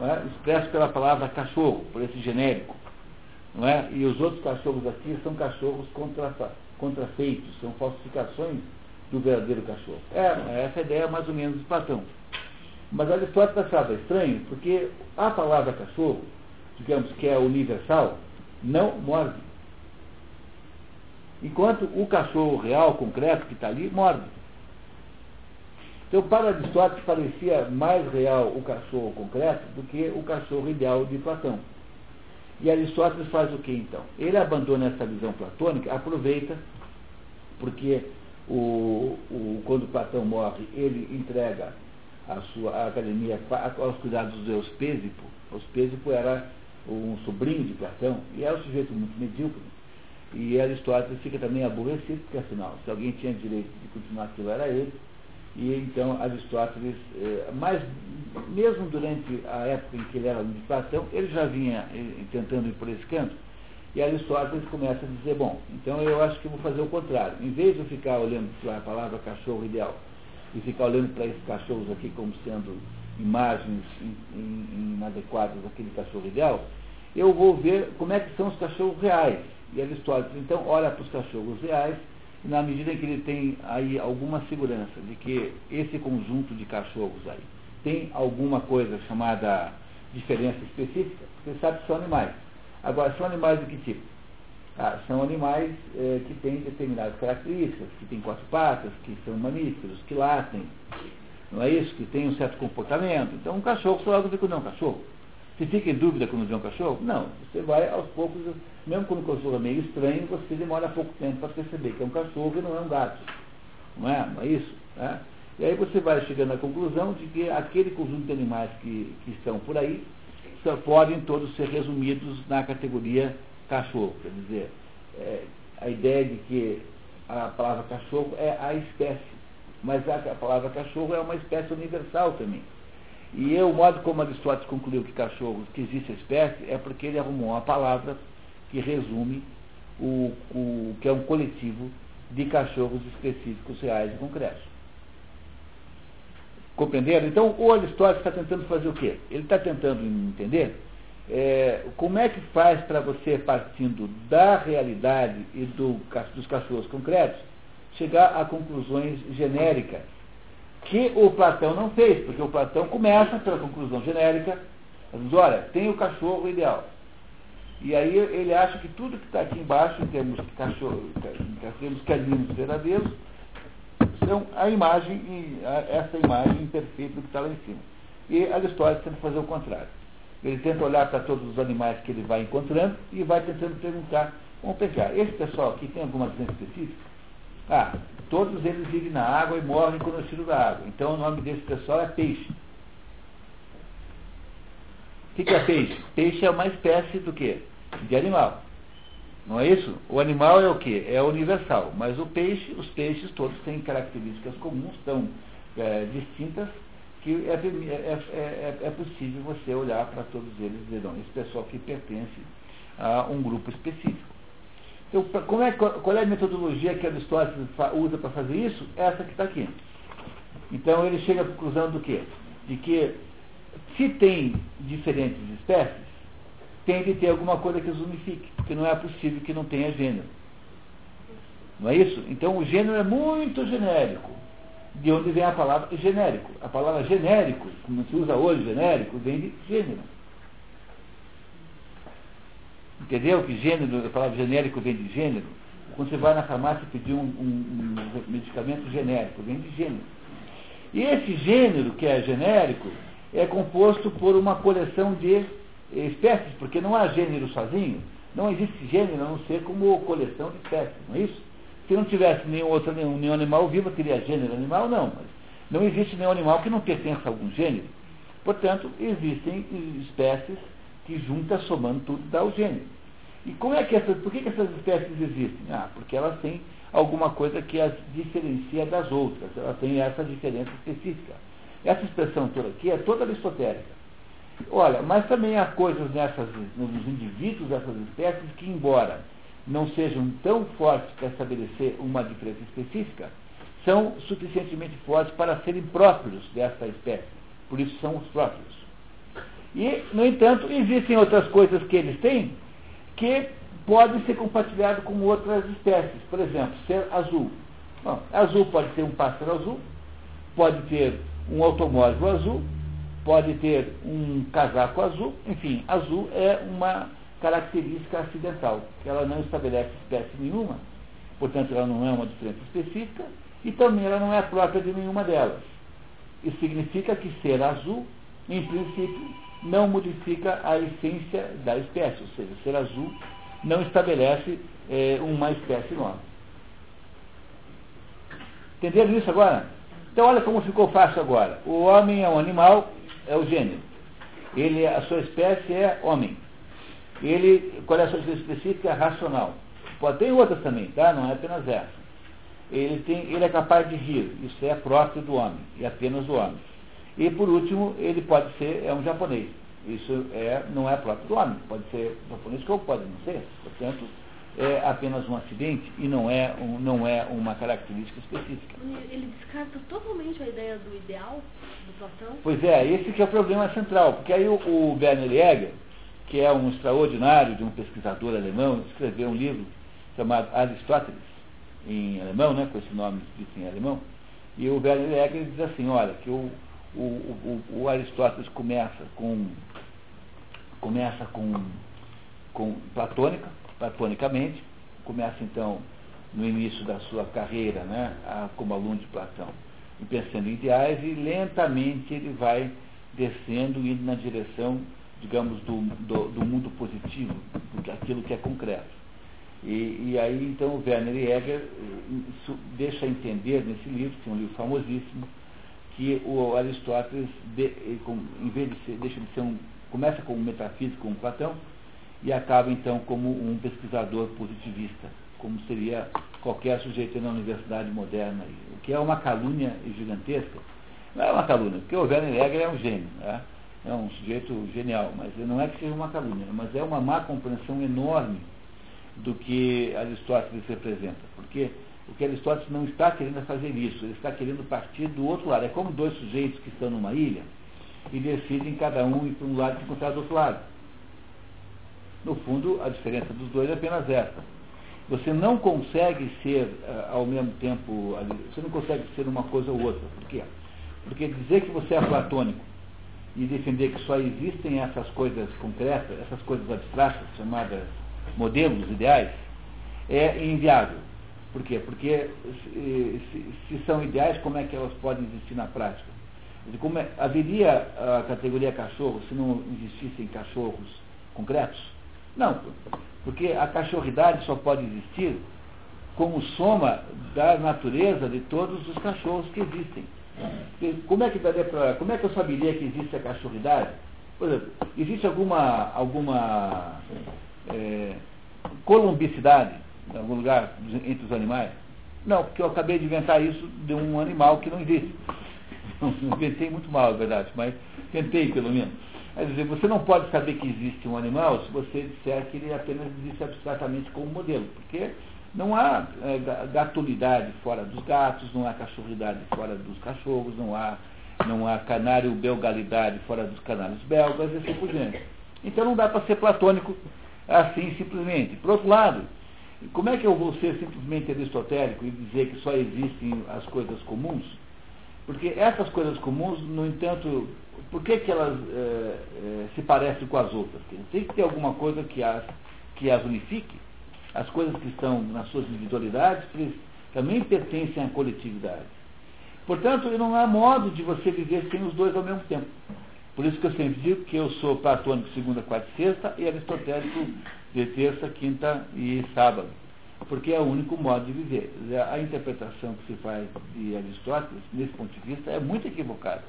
é? expresso pela palavra cachorro, por esse genérico. Não é? E os outros cachorros aqui são cachorros contra, contrafeitos, são falsificações do verdadeiro cachorro. É, essa ideia é mais ou menos de Platão. Mas Aristóteles achava estranho, porque a palavra cachorro, digamos que é universal, não morde. Enquanto o cachorro real, concreto, que está ali, morde. Então, para Aristóteles, parecia mais real o cachorro concreto do que o cachorro ideal de Platão. E Aristóteles faz o que então? Ele abandona essa visão platônica, aproveita, porque o, o, quando Platão morre, ele entrega a sua academia aos cuidados do Euspésipo. Euspésipo era um sobrinho de Platão e era um sujeito muito medíocre. E Aristóteles fica também aborrecido, porque afinal, se alguém tinha direito de continuar aquilo, era ele. E então Aristóteles, eh, mas mesmo durante a época em que ele era de Platão, ele já vinha eh, tentando ir por esse canto. E Aristóteles começa a dizer, bom, então eu acho que vou fazer o contrário. Em vez de eu ficar olhando a palavra cachorro ideal e ficar olhando para esses cachorros aqui como sendo imagens inadequadas daquele cachorro ideal, eu vou ver como é que são os cachorros reais e Aristóteles, então, olha para os cachorros reais, e na medida em que ele tem aí alguma segurança de que esse conjunto de cachorros aí tem alguma coisa chamada diferença específica, você sabe que são animais. Agora, são animais de que tipo? Ah, são animais eh, que têm determinadas características, que têm quatro patas, que são mamíferos, que latem, não é isso? Que têm um certo comportamento. Então, um cachorro, vê que não é um cachorro. Você fica em dúvida quando vê um cachorro? Não. Você vai aos poucos, mesmo quando o cachorro é meio estranho, você demora pouco tempo para perceber que é um cachorro e não é um gato. Não é? Não é isso? Né? E aí você vai chegando à conclusão de que aquele conjunto de animais que, que estão por aí só podem todos ser resumidos na categoria cachorro. Quer dizer, é, a ideia de que a palavra cachorro é a espécie, mas a, a palavra cachorro é uma espécie universal também. E o modo como Aristóteles concluiu que cachorro, que existe a espécie, é porque ele arrumou uma palavra que resume o, o que é um coletivo de cachorros específicos, reais e concretos. Compreenderam? Então, o Aristóteles está tentando fazer o quê? Ele está tentando entender é, como é que faz para você, partindo da realidade e do, dos cachorros concretos, chegar a conclusões genéricas que o Platão não fez, porque o Platão começa pela conclusão genérica, diz, olha, tem o cachorro ideal. E aí ele acha que tudo que está aqui embaixo, em termos de cachorro, em termos caninos verdadeiros, são a imagem, essa imagem imperfeita do que está lá em cima. E Aristóteles tenta fazer o contrário. Ele tenta olhar para todos os animais que ele vai encontrando e vai tentando perguntar. Vamos pensar, esse pessoal aqui tem alguma doença específica? Ah, todos eles vivem na água e morrem quando tiro da água. Então o nome desse pessoal é peixe. O que, que é peixe? Peixe é uma espécie do quê? De animal. Não é isso? O animal é o quê? É universal. Mas o peixe, os peixes todos têm características comuns, tão é, distintas, que é, é, é, é, possível você olhar para todos eles e dizer, não, esse pessoal que pertence a um grupo específico. Então, como é, qual é a metodologia que Aristóteles usa para fazer isso? Essa que está aqui. Então ele chega à conclusão do quê? De que se tem diferentes espécies, tem de ter alguma coisa que os unifique, porque não é possível que não tenha gênero. Não é isso? Então o gênero é muito genérico. De onde vem a palavra genérico? A palavra genérico, como se usa hoje genérico, vem de gênero. Entendeu que gênero, a palavra genérico vem de gênero? Quando você vai na farmácia pedir um, um, um medicamento genérico, vem de gênero. E esse gênero, que é genérico, é composto por uma coleção de espécies, porque não há gênero sozinho, não existe gênero a não ser como coleção de espécies, não é isso? Se não tivesse nenhum outro nenhum, nenhum animal vivo, teria gênero animal? Não, mas não existe nenhum animal que não pertença a algum gênero. Portanto, existem espécies que juntas, somando tudo, dá o gênero. E como é que essas, por que, que essas espécies existem? Ah, porque elas têm alguma coisa que as diferencia das outras, elas têm essa diferença específica. Essa expressão toda aqui é toda aristotélica. Olha, mas também há coisas nessas, nos indivíduos dessas espécies que, embora não sejam tão fortes para estabelecer uma diferença específica, são suficientemente fortes para serem próprios dessa espécie. Por isso são os próprios. E, no entanto, existem outras coisas que eles têm que podem ser compartilhadas com outras espécies. Por exemplo, ser azul. Bom, azul pode ter um pássaro azul, pode ter um automóvel azul, pode ter um casaco azul, enfim, azul é uma característica acidental, ela não estabelece espécie nenhuma, portanto ela não é uma diferença específica e também ela não é própria de nenhuma delas. Isso significa que ser azul, em princípio, não modifica a essência da espécie, ou seja, ser azul não estabelece é, uma espécie nova. Entenderam isso agora? Então olha como ficou fácil agora. O homem é um animal é o gênero. Ele, a sua espécie é homem. Ele, qual é a sua específica? Racional. Pode ter outras também, tá? Não é apenas essa. Ele, tem, ele é capaz de rir. Isso é próprio do homem, e apenas do homem. E por último, ele pode ser, é um japonês. Isso é, não é próprio do homem. Pode ser japonês como pode não ser. Portanto, é apenas um acidente e não é, um, não é uma característica específica. Ele descarta totalmente a ideia do ideal do Platão? Pois é, esse que é o problema central, porque aí o, o Werner Jäger, que é um extraordinário de um pesquisador alemão, escreveu um livro chamado Aristóteles, em alemão, né, com esse nome escrito em alemão, e o Werner diz assim, olha, que o, o, o, o Aristóteles começa com começa com, com platônica, platonicamente, começa então no início da sua carreira, né, a, como aluno de Platão, e pensando em ideais, e lentamente ele vai descendo, indo na direção, digamos, do, do, do mundo positivo, aquilo que é concreto. E, e, aí então o Werner Jäger eh, deixa entender nesse livro, que é um livro famosíssimo, que o Aristóteles, de, com, em vez de ser, deixa de ser um, começa como metafísico, como Platão, e acaba então como um pesquisador positivista, como seria qualquer sujeito na universidade moderna, o que é uma calúnia gigantesca. Não é uma calúnia, porque o Werner Jäger é um gênio, né? É um sujeito genial, mas não é que seja uma calúnia, mas é uma má compreensão enorme do que Aristóteles representa, porque o que Aristóteles não está querendo é fazer isso, ele está querendo partir do outro lado. É como dois sujeitos que estão numa ilha e decidem cada um ir para um lado e encontrar do outro lado. No fundo, a diferença dos dois é apenas essa. Você não consegue ser uh, ao mesmo tempo, você não consegue ser uma coisa ou outra. Por quê? Porque dizer que você é platônico e defender que só existem essas coisas concretas, essas coisas abstratas, chamadas modelos ideais, é inviável. Por quê? Porque se, se, são ideais, como é que elas podem existir na prática? Como é, haveria a categoria cachorro se não existissem cachorros concretos? Não, porque a cachorridade só pode existir como soma da natureza de todos os cachorros que existem. Como é que daria pra, como é que eu saberia que existe a cachorridade? Por exemplo, existe alguma, alguma é, columbicidade em algum lugar entre os animais? Não, porque eu acabei de inventar isso de um animal que não existe. inventei muito mal, é verdade, mas tentei pelo menos. Quer dizer, você não pode saber que existe um animal se você disser que ele apenas existe abstratamente como modelo, porque não há é, gatulidade fora dos gatos, não há cachorridade fora dos cachorros, não há, não há canário belgalidade fora dos canários belgas e assim por diante. Então não dá para ser platônico assim simplesmente. Por outro lado, como é que eu vou ser simplesmente aristotélico e dizer que só existem as coisas comuns? Porque essas coisas comuns, no entanto, por que, que elas é, é, se parecem com as outras? Tem que ter alguma coisa que as, que as unifique as coisas que estão nas suas individualidades também pertencem à coletividade. Portanto, não há modo de você viver sem os dois ao mesmo tempo. Por isso que eu sempre digo que eu sou platônico segunda, quarta e sexta e aristotélico de terça, quinta e sábado. Porque é o único modo de viver. A interpretação que se faz de Aristóteles, nesse ponto de vista, é muito equivocada.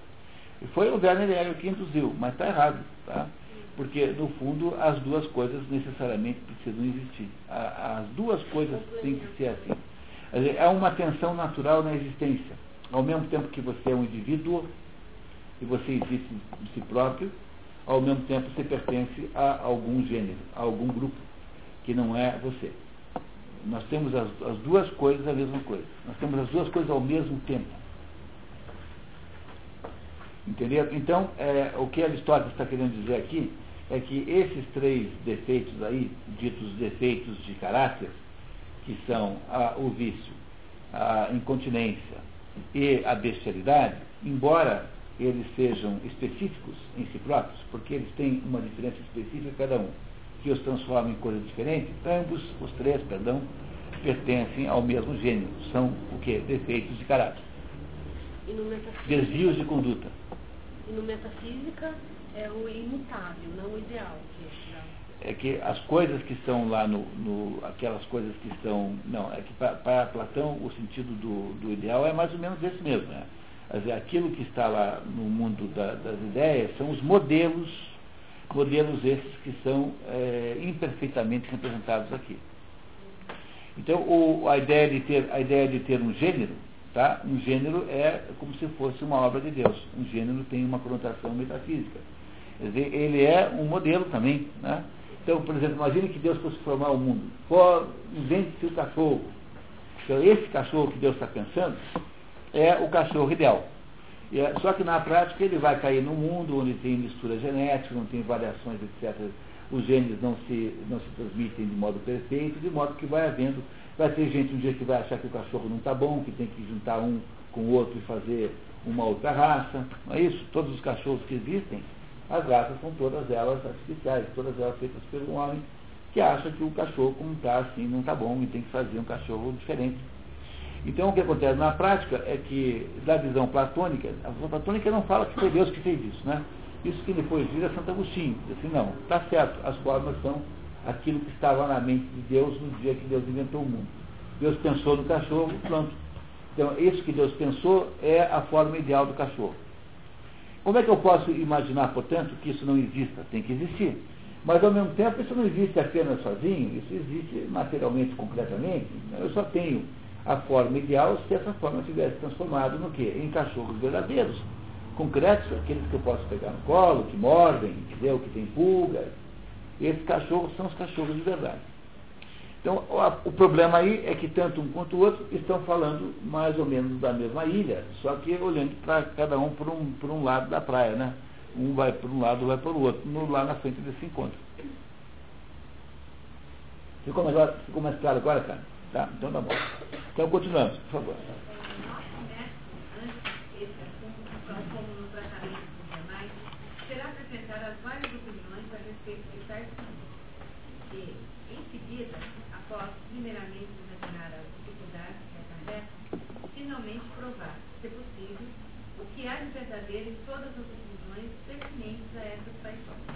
Foi o Werner Hegel que induziu, mas está errado. Tá? Porque, no fundo, as duas coisas necessariamente precisam existir. As duas coisas têm que ser assim. É uma tensão natural na existência. Ao mesmo tempo que você é um indivíduo e você existe de si próprio, ao mesmo tempo você pertence a algum gênero, a algum grupo, que não é você. Nós temos as, as duas coisas a mesma coisa. Nós temos as duas coisas ao mesmo tempo. Entendeu? Então, é, o que Aristóteles está querendo dizer aqui é que esses três defeitos aí, ditos defeitos de caráter, que são a, o vício, a incontinência e a bestialidade, embora eles sejam específicos em si próprios, porque eles têm uma diferença específica cada um, que os transforma em coisas diferentes, ambos, os três, perdão, pertencem ao mesmo gênero. São o que? Defeitos de caráter. Desvios de conduta. E no metafísica, é o imutável, não o ideal. É que as coisas que estão lá no, no aquelas coisas que estão, não, é que para Platão o sentido do, do ideal é mais ou menos esse mesmo, né? Dizer, aquilo que está lá no mundo da, das ideias são os modelos, modelos esses que são é, imperfeitamente representados aqui. Então, o, a, ideia de ter, a ideia de ter um gênero, tá? um gênero é como se fosse uma obra de Deus. Um gênero tem uma conotação metafísica. Quer dizer, ele é um modelo também. Né? Então, por exemplo, imagine que Deus fosse formar o mundo. invente-se o cachorro. Então, esse cachorro que Deus está pensando é o cachorro ideal. É, só que na prática ele vai cair num mundo onde tem mistura genética, não tem variações, etc. Os genes não se, não se transmitem de modo perfeito, de modo que vai havendo, vai ter gente um dia que vai achar que o cachorro não está bom, que tem que juntar um com o outro e fazer uma outra raça. Não é isso? Todos os cachorros que existem as raças são todas elas artificiais, todas elas feitas pelo homem, que acha que o cachorro, como está assim, não está bom e tem que fazer um cachorro diferente. Então, o que acontece na prática é que, da visão platônica, a visão platônica não fala que foi Deus que fez isso, né? Isso que depois vira Santo Agostinho. Diz assim, não, está certo, as formas são aquilo que estava na mente de Deus no dia que Deus inventou o mundo. Deus pensou no cachorro, pronto. Então, isso que Deus pensou é a forma ideal do cachorro. Como é que eu posso imaginar, portanto, que isso não exista? Tem que existir. Mas, ao mesmo tempo, isso não existe apenas sozinho, isso existe materialmente, concretamente. Eu só tenho a forma ideal se essa forma tivesse transformado no quê? Em cachorros verdadeiros, concretos, aqueles que eu posso pegar no colo, que mordem, entendeu? que tem pulgas. Esses cachorros são os cachorros de verdade. Então, o problema aí é que tanto um quanto o outro estão falando mais ou menos da mesma ilha, só que olhando para cada um por um, por um lado da praia, né? Um vai para um lado, vai para o outro, no, lá na frente desse encontro. Ficou mais, ficou mais claro agora, cara? Tá, então tá bom. Então continuamos, por favor. será apresentar as várias opiniões a respeito de tais que, em seguida, após primeiramente examinar as dificuldades que acarreta, finalmente provar, se possível, o que há de verdadeiro em todas as opiniões pertinentes a essas paixões.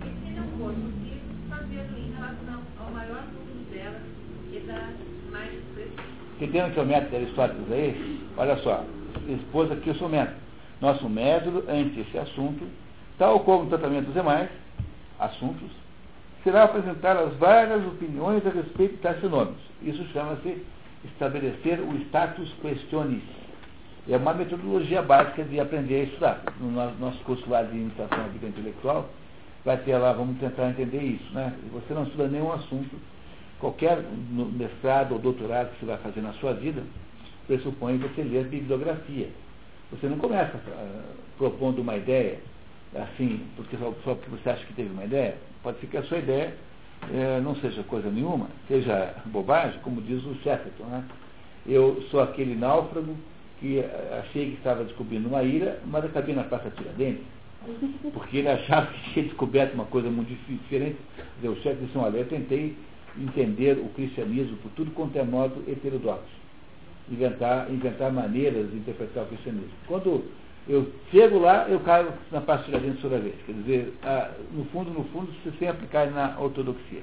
E se não for possível, fazê-lo em relação ao maior número delas e das mais Entendendo que é o método de Aristóteles aí? Olha só, expôs aqui o seu método. Nosso método ante esse assunto, tal como o tratamento dos demais assuntos, será apresentar as várias opiniões a respeito de tais fenômenos. Isso chama-se estabelecer o status questionis. É uma metodologia básica de aprender a estudar. No nosso curso lá de iniciação à vida intelectual, vai ter lá, vamos tentar entender isso. Né? Você não estuda nenhum assunto, qualquer mestrado ou doutorado que você vai fazer na sua vida, pressupõe você ler bibliografia. Você não começa uh, propondo uma ideia, assim, porque só, só, porque você acha que teve uma ideia. Pode ser que a sua ideia eh, não seja coisa nenhuma, seja bobagem, como diz o Chesterton. Né? Eu sou aquele náufrago que eh, achei que estava descobrindo uma ilha, mas acabei na Praça Tiradentes porque ele achava que tinha descoberto uma coisa muito diferente. O chefe disse, olha, eu tentei entender o cristianismo por tudo quanto é modo heterodoxo. Inventar, inventar maneiras de interpretar o cristianismo. Quando eu chego lá, eu caio na gente toda vez. Quer dizer, no fundo, no fundo, você sempre cai na ortodoxia.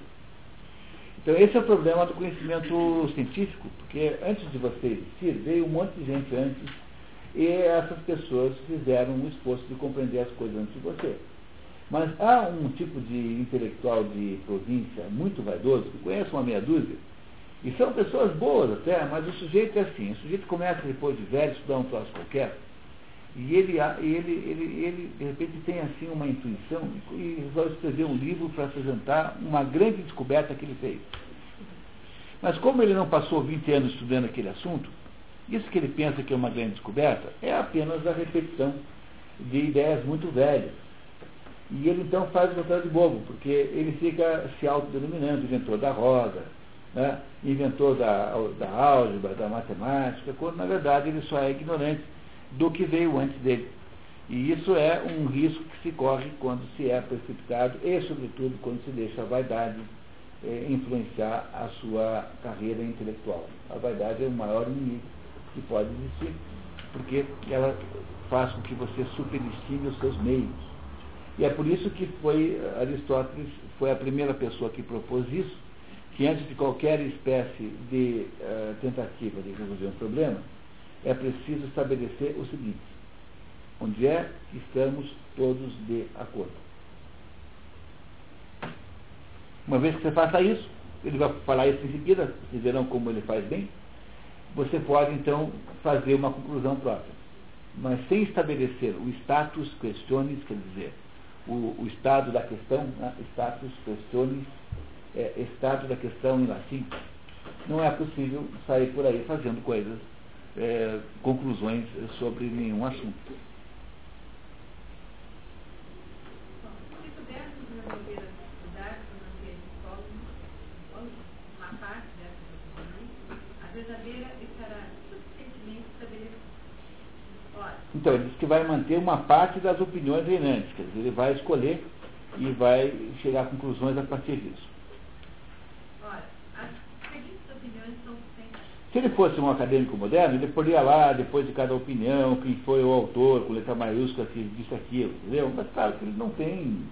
Então esse é o problema do conhecimento científico, porque antes de você existir, veio um monte de gente antes e essas pessoas fizeram um esforço de compreender as coisas antes de você. Mas há um tipo de intelectual de província muito vaidoso, que conhece uma meia dúzia, e são pessoas boas até, mas o sujeito é assim, o sujeito começa depois de velho estudar um troço qualquer, e ele, ele, ele, ele, de repente tem assim uma intuição e resolve escrever um livro para apresentar uma grande descoberta que ele fez. Mas como ele não passou 20 anos estudando aquele assunto, isso que ele pensa que é uma grande descoberta é apenas a repetição de ideias muito velhas. E ele então faz o papel de bobo, porque ele fica se autodenominando inventor da roda, né? inventor da, da álgebra, da matemática, quando na verdade ele só é ignorante do que veio antes dele. E isso é um risco que se corre quando se é precipitado e, sobretudo, quando se deixa a vaidade eh, influenciar a sua carreira intelectual. A vaidade é o maior inimigo que pode existir, porque ela faz com que você superestime os seus meios. E é por isso que foi Aristóteles foi a primeira pessoa que propôs isso, que antes de qualquer espécie de uh, tentativa de resolver um problema, é preciso estabelecer o seguinte: onde é que estamos todos de acordo? Uma vez que você faça isso, ele vai falar isso em seguida, vocês verão como ele faz bem, você pode então fazer uma conclusão própria. Mas sem estabelecer o status questiones, quer dizer, o, o estado da questão, né? status questiones, é, estado da questão em latim, não é possível sair por aí fazendo coisas, é, conclusões sobre nenhum assunto. Então, ele diz que vai manter uma parte das opiniões reinantes, quer dizer, ele vai escolher e vai chegar a conclusões a partir disso. Olha, as seguintes opiniões são se ele fosse um acadêmico moderno, ele poderia lá, depois de cada opinião, quem foi o autor, com letra maiúscula, que disse aquilo, entendeu? Mas claro que ele não tem,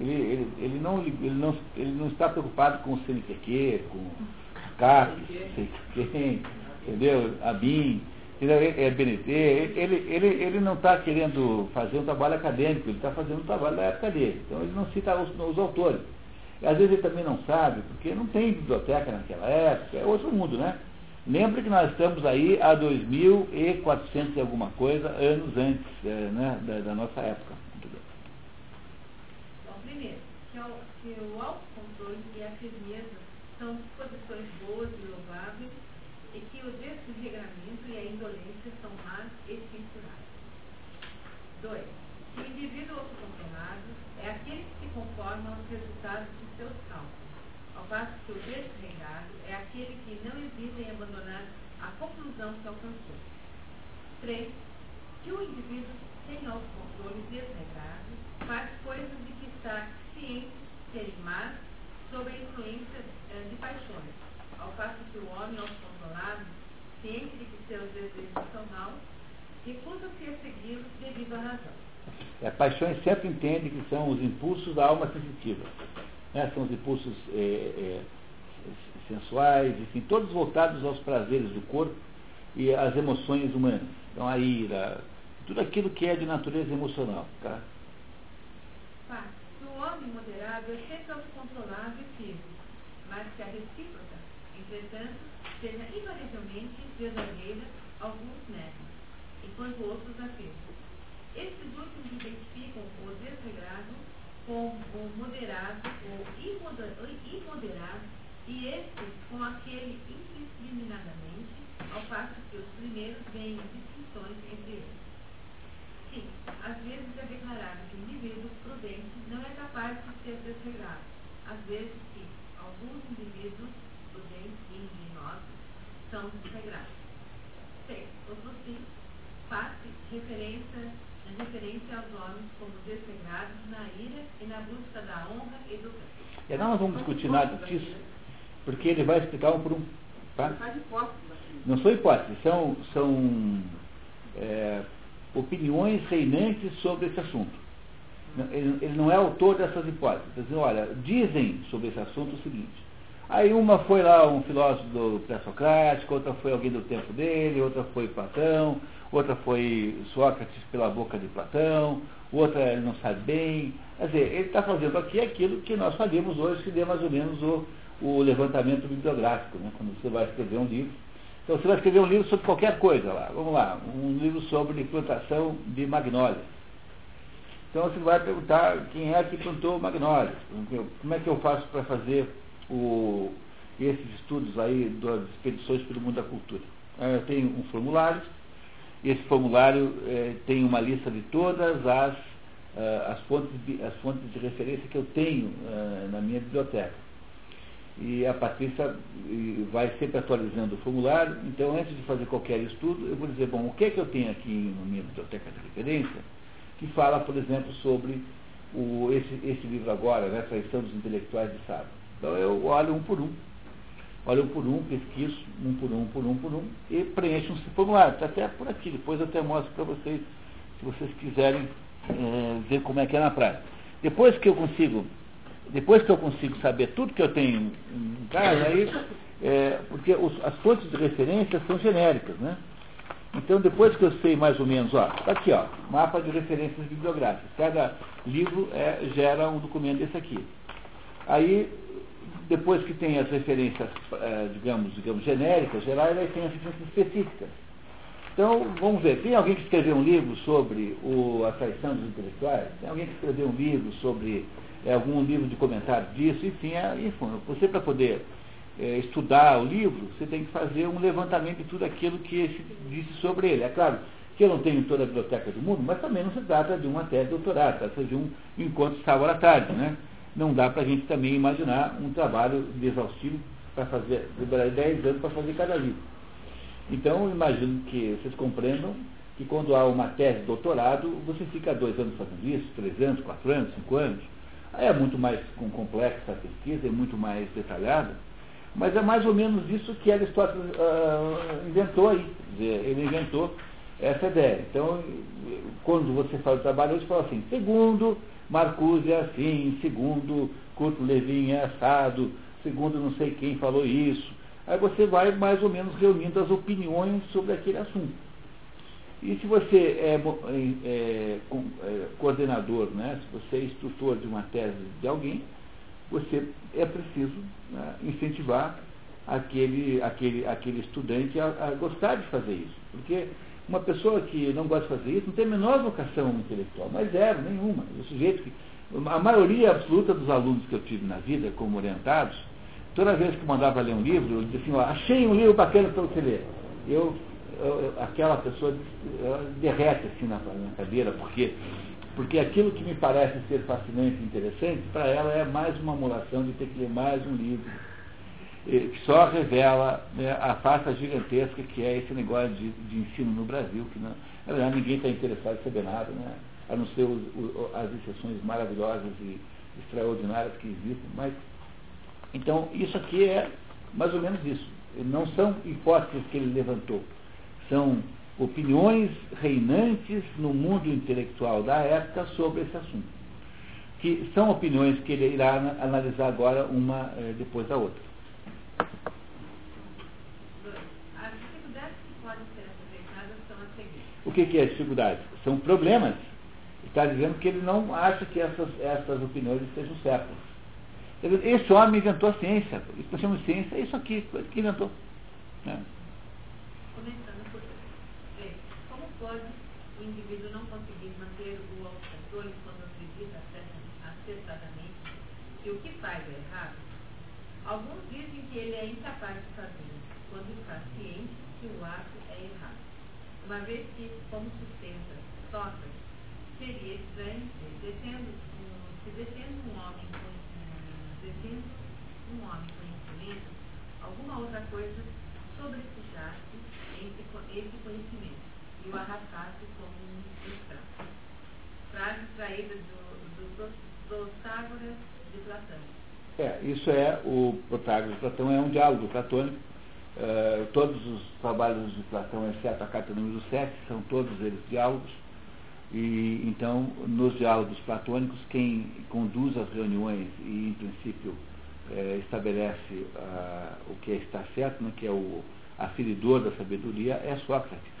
ele, ele, ele, não, ele, não, ele não está preocupado com o CNPq, com CAP, sei quem, entendeu? A BIM é BNT, ele, ele, ele não está querendo fazer um trabalho acadêmico, ele está fazendo um trabalho da época dele. Então ele não cita os, os autores. E às vezes ele também não sabe, porque não tem biblioteca naquela época, é outro mundo, né? Lembre que nós estamos aí a 2.400 e alguma coisa anos antes é, né, da, da, nossa época. Bom, primeiro, que o, que o autocontrole e a firmeza são disposições boas e louváveis e que o desregramento e a indolência são más e censuráveis. 2. Que o indivíduo autocontrolado é aquele que se conforma aos resultados de seus cálculos, ao passo que o desregado é aquele que não hesita em abandonar a conclusão que alcançou. 3. Que o indivíduo sem autocontrole desregrado faz coisas de que está ciente serem más sob a influência eh, de paixões, ao passo que o homem autocontrolado, ciente de que seus desejos são maus, recusa-se a segui-los devido à razão. A paixões sempre entende que são os impulsos da alma sensitiva. Né? São os impulsos é, é, sensuais, enfim, todos voltados aos prazeres do corpo e às emoções humanas. Então a ira, tudo aquilo que é de natureza emocional. Tá? O homem moderado é sempre autocontrolado e firme, mas que a recíproca, entretanto, seja invariavelmente verdadeira, alguns negam, enquanto outros afirmam. Esses últimos identificam o desregrado com o moderado ou imoderado e estes com aquele indiscriminadamente, ao passo que os primeiros veem distinções entre eles. Sim, às vezes é declarado que o indivíduo prudente não é capaz de ser desregrado. Às vezes que alguns indivíduos prudentes e ingeniosos são desregrados. Seis, outro sim, faz referência referência aos homens como desregrados na ira e na busca da honra e do bem. E não nós vamos discutir nada disso, porque ele vai explicar um por um. Tá? Não são hipóteses, são, são é, opiniões reinantes sobre esse assunto. Ele, ele, não é autor dessas hipóteses. Dizem, olha, dizem sobre esse assunto o seguinte. Aí uma foi lá um filósofo pré-socrático, outra foi alguém do tempo dele, outra foi Platão, outra foi Sócrates pela boca de Platão, outra ele não sabe bem. Quer dizer, ele está fazendo aqui aquilo que nós fazemos hoje, que dê mais ou menos o, o levantamento bibliográfico, né? quando você vai escrever um livro. Então você vai escrever um livro sobre qualquer coisa lá. Vamos lá, um livro sobre plantação de magnólias. Então você vai perguntar quem é que plantou magnólias. Como é que eu faço para fazer o, esses estudos aí das expedições pelo mundo da cultura? Eu tenho um formulário esse formulário eh, tem uma lista de todas as, uh, as, fontes de, as fontes de referência que eu tenho uh, na minha biblioteca. E a Patrícia vai sempre atualizando o formulário. Então, antes de fazer qualquer estudo, eu vou dizer, bom, o que é que eu tenho aqui na minha biblioteca de referência que fala, por exemplo, sobre o, esse, esse livro agora, né, Traição dos Intelectuais de Sábado. Então, eu olho um por um olho por um, pesquiso um por um, por um, por um, e preencho um formulário. Está até por aqui, depois eu até mostro para vocês, se vocês quiserem é, ver como é que é na prática. Depois que eu consigo, depois que eu consigo saber tudo que eu tenho em casa, aí, é, porque os, as fontes de referência são genéricas, né? Então, depois que eu sei mais ou menos, ó, tá aqui, ó, mapa de referências bibliográficas. Cada livro é, gera um documento desse aqui. Aí depois que tem as referências, eh, digamos, digamos, genéricas, gerais, aí tem as referências específicas. Então, vamos ver, tem alguém que escreveu um livro sobre o, a traição dos intelectuais? Tem alguém que escreveu um livro sobre é, algum livro de comentário disso? Enfim, é, enfim você para poder é, estudar o livro, você tem que fazer um levantamento de tudo aquilo que se disse sobre ele. É claro que eu não tenho toda a biblioteca do mundo, mas também não se trata de uma tese de doutorado, trata de um encontro sábado à tarde, né? Não dá para a gente também imaginar um trabalho exaustivo para fazer, demorar 10 anos para fazer cada livro. Então, eu imagino que vocês compreendam que quando há uma tese de doutorado, você fica dois anos fazendo isso, três anos, quatro anos, cinco anos. Aí é muito mais complexa a pesquisa, é muito mais detalhada, mas é mais ou menos isso que Aristóteles uh, inventou aí. Dizer, ele inventou essa ideia. Então, quando você faz o trabalho, você fala assim, segundo Marcuse é assim, segundo Curto Levin é assado, segundo não sei quem falou isso. Aí você vai mais ou menos reunindo as opiniões sobre aquele assunto. E se você é, é, é, é coordenador, né, se você é instrutor de uma tese de alguém, você é preciso né, incentivar aquele, aquele, aquele estudante a, a, gostar de fazer isso. Porque uma pessoa que não gosta de fazer isso não tem a menor vocação intelectual, mas zero, nenhuma. O sujeito que. A maioria absoluta dos alunos que eu tive na vida, como orientados, toda vez que mandava ler um livro, eu dizia assim, ó, achei um livro bacana para você ler. Eu, eu, aquela pessoa derrete assim na, na cadeira, porque, porque aquilo que me parece ser fascinante e interessante, para ela é mais uma amolação de ter que ler mais um livro que só revela né, a farsa gigantesca que é esse negócio de, de ensino no Brasil, que não, na verdade ninguém está interessado em saber nada, né, a não ser os, as exceções maravilhosas e extraordinárias que existem. Mas, então, isso aqui é mais ou menos isso. Não são hipóteses que ele levantou, são opiniões reinantes no mundo intelectual da época sobre esse assunto. Que são opiniões que ele irá analisar agora uma eh, depois da outra. As dificuldades que podem ser aproveitadas são as seguintes. O que, que é dificuldade? São problemas. Está dizendo que ele não acha que essas, essas opiniões estejam certas. Esse homem inventou a ciência. Isso nós chamamos de ciência é isso aqui, que inventou. Né? Começando por como pode o indivíduo não conseguir manter o acredita acertadamente que o que faz é errado? Alguns dizem que ele é incapaz de fazê-lo, quando está ciente que o ato é errado. Uma vez que, como sustenta Sócrates, seria estranho, descendo, se descendo um homem descendo um homem conhecimento, alguma outra coisa sobrepujasse esse conhecimento e o arrastasse como um escravo. Frase extraída do, do Protágoras de Platão. É, isso é o Protágoras de Platão, é um diálogo platônico. Uh, todos os trabalhos de Platão, exceto a carta número 7, são todos eles diálogos. E então, nos diálogos platônicos, quem conduz as reuniões e, em princípio, é, estabelece ah, o que está certo, né, que é o aferidor da sabedoria, é Sócrates.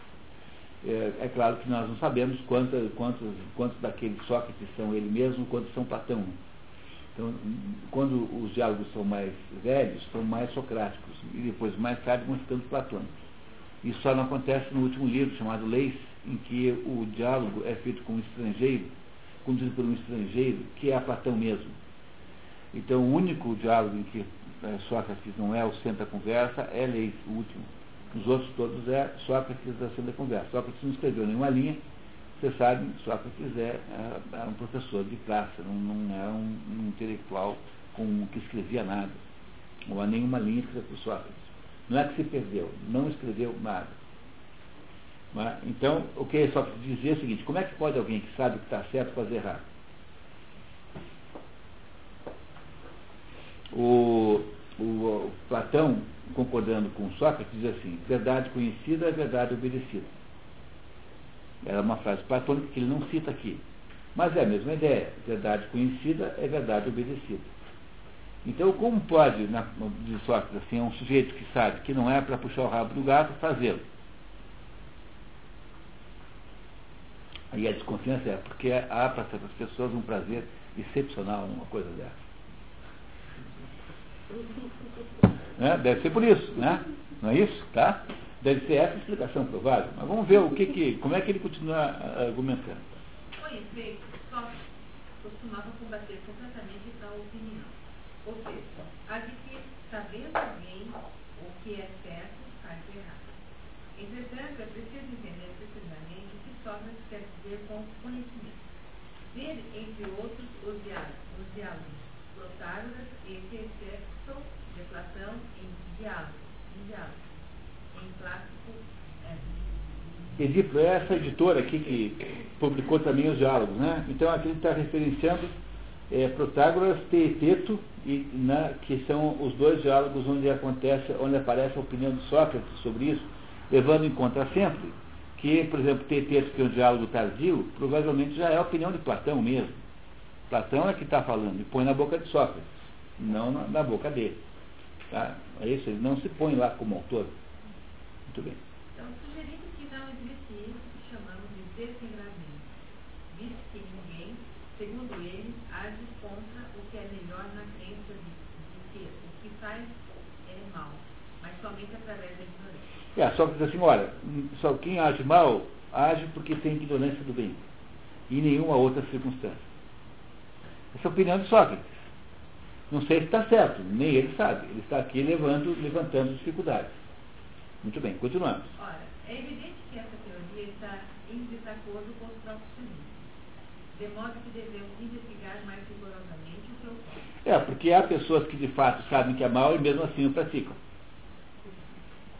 É, é, claro que nós não sabemos quantos, quantos, quantos daqueles Sócrates são ele mesmo, quantos são Platão. Então, quando os diálogos são mais velhos, são mais socráticos, e depois, mais tarde, vão ficando platônicos. Isso só não acontece no último livro, chamado Leis, em que o diálogo é feito com um estrangeiro, conduzido por um estrangeiro, que é Platão mesmo. Então, o único diálogo em que é, Sócrates não é o centro da conversa é Leis, o último. Os outros todos é Sócrates a centro da conversa. Sócrates não escreveu nenhuma linha. Você sabe, Sócrates é, é, é um professor de classe, não, não é um, um, intelectual com, que escrevia nada. Não há nenhuma linha escrita por Sócrates. Não é que se perdeu, não escreveu nada. Mas, então, o que Sócrates dizia é o seguinte, como é que pode alguém que sabe o que está certo fazer errado? O, o, o, Platão, concordando com Sócrates, diz assim, verdade conhecida é verdade obedecida. Era uma frase platônica que ele não cita aqui. Mas é a mesma ideia. Verdade conhecida é verdade obedecida. Então, como pode, na, diz Sócrates, assim, um sujeito que sabe que não é para puxar o rabo do gato, fazê-lo? E a desconfiança é porque há para certas pessoas um prazer excepcional numa coisa dessa. Né? Deve ser por isso, né? Não é isso? Tá? Deve ser essa a explicação provável. Mas vamos ver o que, que como é que ele continua argumentando. Foi efeito, só costumava combater completamente tal opinião. Ou seja, a de que, sabendo alguém o que é certo, faz errado. Entretanto, é preciso entender precisamente o que Sócrates quer dizer com conhecimento. Ver, entre outros, os diálogos, os diálogos Protágoras e Texto de Platão em diálogo, em diálogo, em clássico é. Edipo, é essa editora aqui que publicou também os diálogos, né? Então aqui ele está referenciando é, Protágoras, Teeteto, e, né, que são os dois diálogos onde acontece, onde aparece a opinião de Sócrates sobre isso, levando em conta sempre que, por exemplo, Teeteto, que é um diálogo tardio, provavelmente já é a opinião de Platão mesmo. Platão é que está falando, e põe na boca de Sócrates, não na, na boca dele. Tá? É isso, ele não se põe lá como autor. Muito bem. Então, sugerindo que não existe isso que chamamos de desregramento, visto que ninguém, segundo ele, age contra o que é melhor na crença de, de que o que faz é mal, mas somente através da ignorância. É, só que diz assim, olha, só quem age mal, age porque tem ignorância do bem. E nenhuma outra circunstância. Essa é a opinião de Sócrates. Não sei se está certo, nem ele sabe. Ele está aqui levando, levantando dificuldades. Muito bem, continuamos. Ora, é evidente que essa teoria está em desacordo com os próprios de modo que devemos investigar mais rigorosamente o ocorre. É, porque há pessoas que de fato sabem que é mal e mesmo assim o praticam.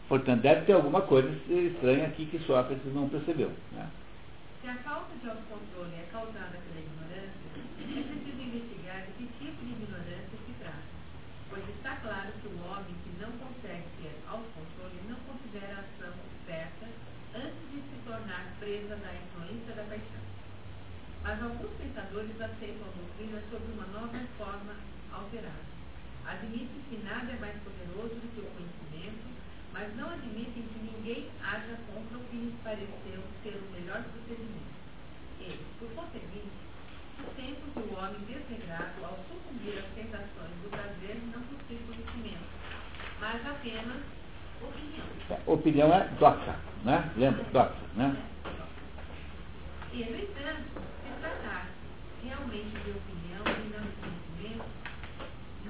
Portanto, deve ter alguma coisa estranha aqui que Sócrates não percebeu. Né? Se a falta de autocontrole é causada pela ignorância, é preciso investigar de que tipo de ignorância se trata, pois está claro que o homem que não consegue ter autocontrole não considera a ação certa antes de se tornar presa da influência da paixão. Mas alguns pensadores aceitam a doutrina sob uma nova forma alterada. Admitem que nada é mais poderoso do que o conhecimento, mas não admitem que ninguém haja contra o que lhes pareceu ser o melhor procedimento. E, por conseguinte, sustentam que o homem desregrado, ao sucumbir às tentações do prazer, não possui conhecimento, mas apenas opinião. É, opinião é doxa, né? Lembra? Doxa, né? E, no entanto, realmente de opinião e não de conhecimento,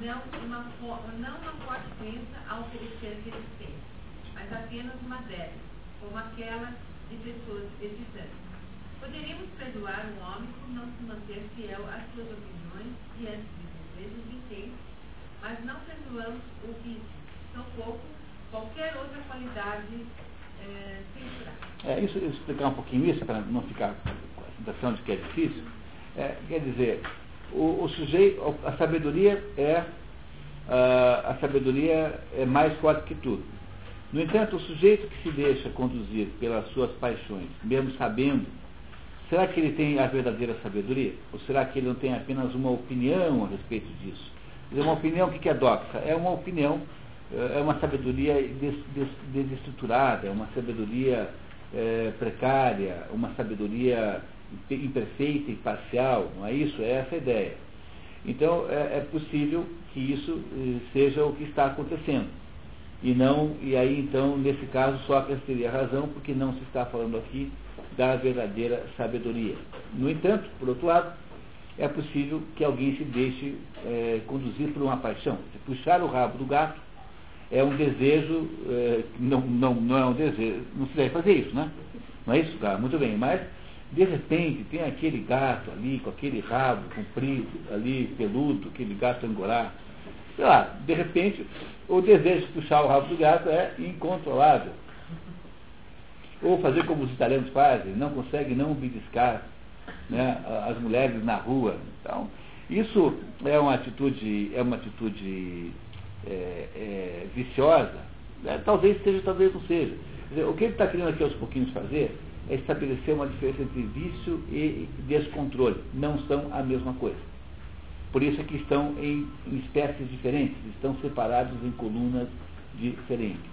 não uma, não uma forte crença a oferecer resistência, mas apenas uma débil, como aquela de pessoas hesitantes. Poderíamos perdoar um homem por não se manter fiel às suas opiniões diante de desejos inteiros, mas não perdoamos o vício, tampouco qualquer outra qualidade é, É, isso, explicar um pouquinho isso, para não ficar com a sensação de que é difícil. É, quer dizer, o, o, sujeito, a sabedoria é a, sabedoria é mais forte que tudo. No entanto, o sujeito que se deixa conduzir pelas suas paixões, mesmo sabendo, será que ele tem a verdadeira sabedoria? Ou será que ele não tem apenas uma opinião a respeito disso? Uma opinião, o que é doxa? É uma opinião é uma sabedoria des, des, desestruturada, é uma sabedoria é, precária, uma sabedoria imperfeita e parcial, não é isso? É essa a ideia. Então, é, é possível que isso eh, seja o que está acontecendo. E não, e aí então, nesse caso, Sócrates teria razão, porque não se está falando aqui da verdadeira sabedoria. No entanto, por outro lado, é possível que alguém se deixe é, conduzir por uma paixão, puxar o rabo do gato é um desejo, é, não, não, não é um desejo, não se deve fazer isso, né? Não é isso, cara? Muito bem, mas de repente tem aquele gato ali, com aquele rabo comprido, ali, peludo, aquele gato angorá. Sei lá, de repente, o desejo de puxar o rabo do gato é incontrolável. Ou fazer como os italianos fazem, não conseguem não beliscar né, as mulheres na rua. Então, isso é uma atitude, é uma atitude é, é, viciosa, né? talvez seja, talvez não seja. Dizer, o que ele está querendo aqui aos pouquinhos fazer estabelecer uma diferença entre vício e descontrole. Não são a mesma coisa. Por isso é que estão em, em espécies diferentes, estão separados em colunas diferentes.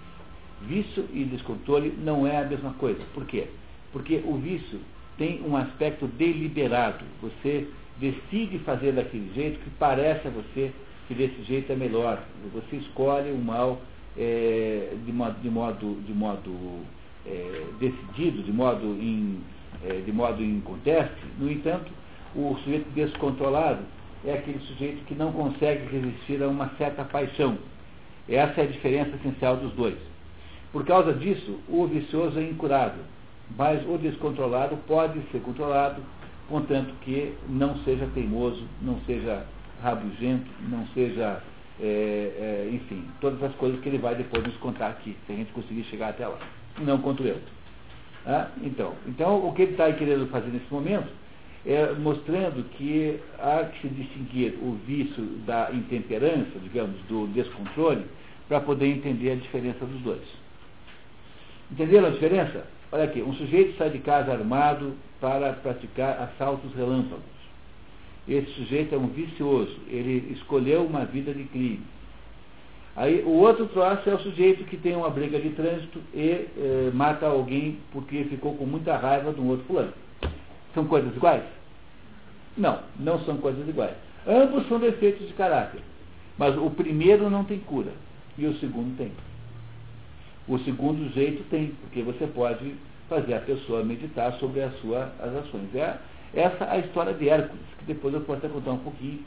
Vício e descontrole não é a mesma coisa. Por quê? Porque o vício tem um aspecto deliberado. Você decide fazer daquele jeito que parece a você que desse jeito é melhor. Você escolhe o mal é, de modo, de modo, de modo é, decidido, de modo, em, é, de modo em conteste. No entanto, o sujeito descontrolado é aquele sujeito que não consegue resistir a uma certa paixão. Essa é a diferença essencial dos dois. Por causa disso, o vicioso é incurável, mas o descontrolado pode ser controlado, contanto que não seja teimoso, não seja rabugento, não seja, é, é, enfim, todas as coisas que ele vai depois nos contar aqui, se a gente conseguir chegar até lá. Não contra eu. Ah, então, então, o que ele está querendo fazer nesse momento é mostrando que há que se distinguir o vício da intemperança, digamos, do descontrole, para poder entender a diferença dos dois. Entenderam a diferença? Olha aqui, um sujeito sai de casa armado para praticar assaltos relâmpagos. Esse sujeito é um vicioso, ele escolheu uma vida de crime. Aí o outro troço é o sujeito que tem uma briga de trânsito e eh, mata alguém porque ficou com muita raiva de um outro fulano. São coisas iguais? Não, não são coisas iguais. Ambos são defeitos de caráter. Mas o primeiro não tem cura e o segundo tem. O segundo jeito tem, porque você pode fazer a pessoa meditar sobre a sua, as ações. É essa é a história de Hércules, que depois eu posso até contar um pouquinho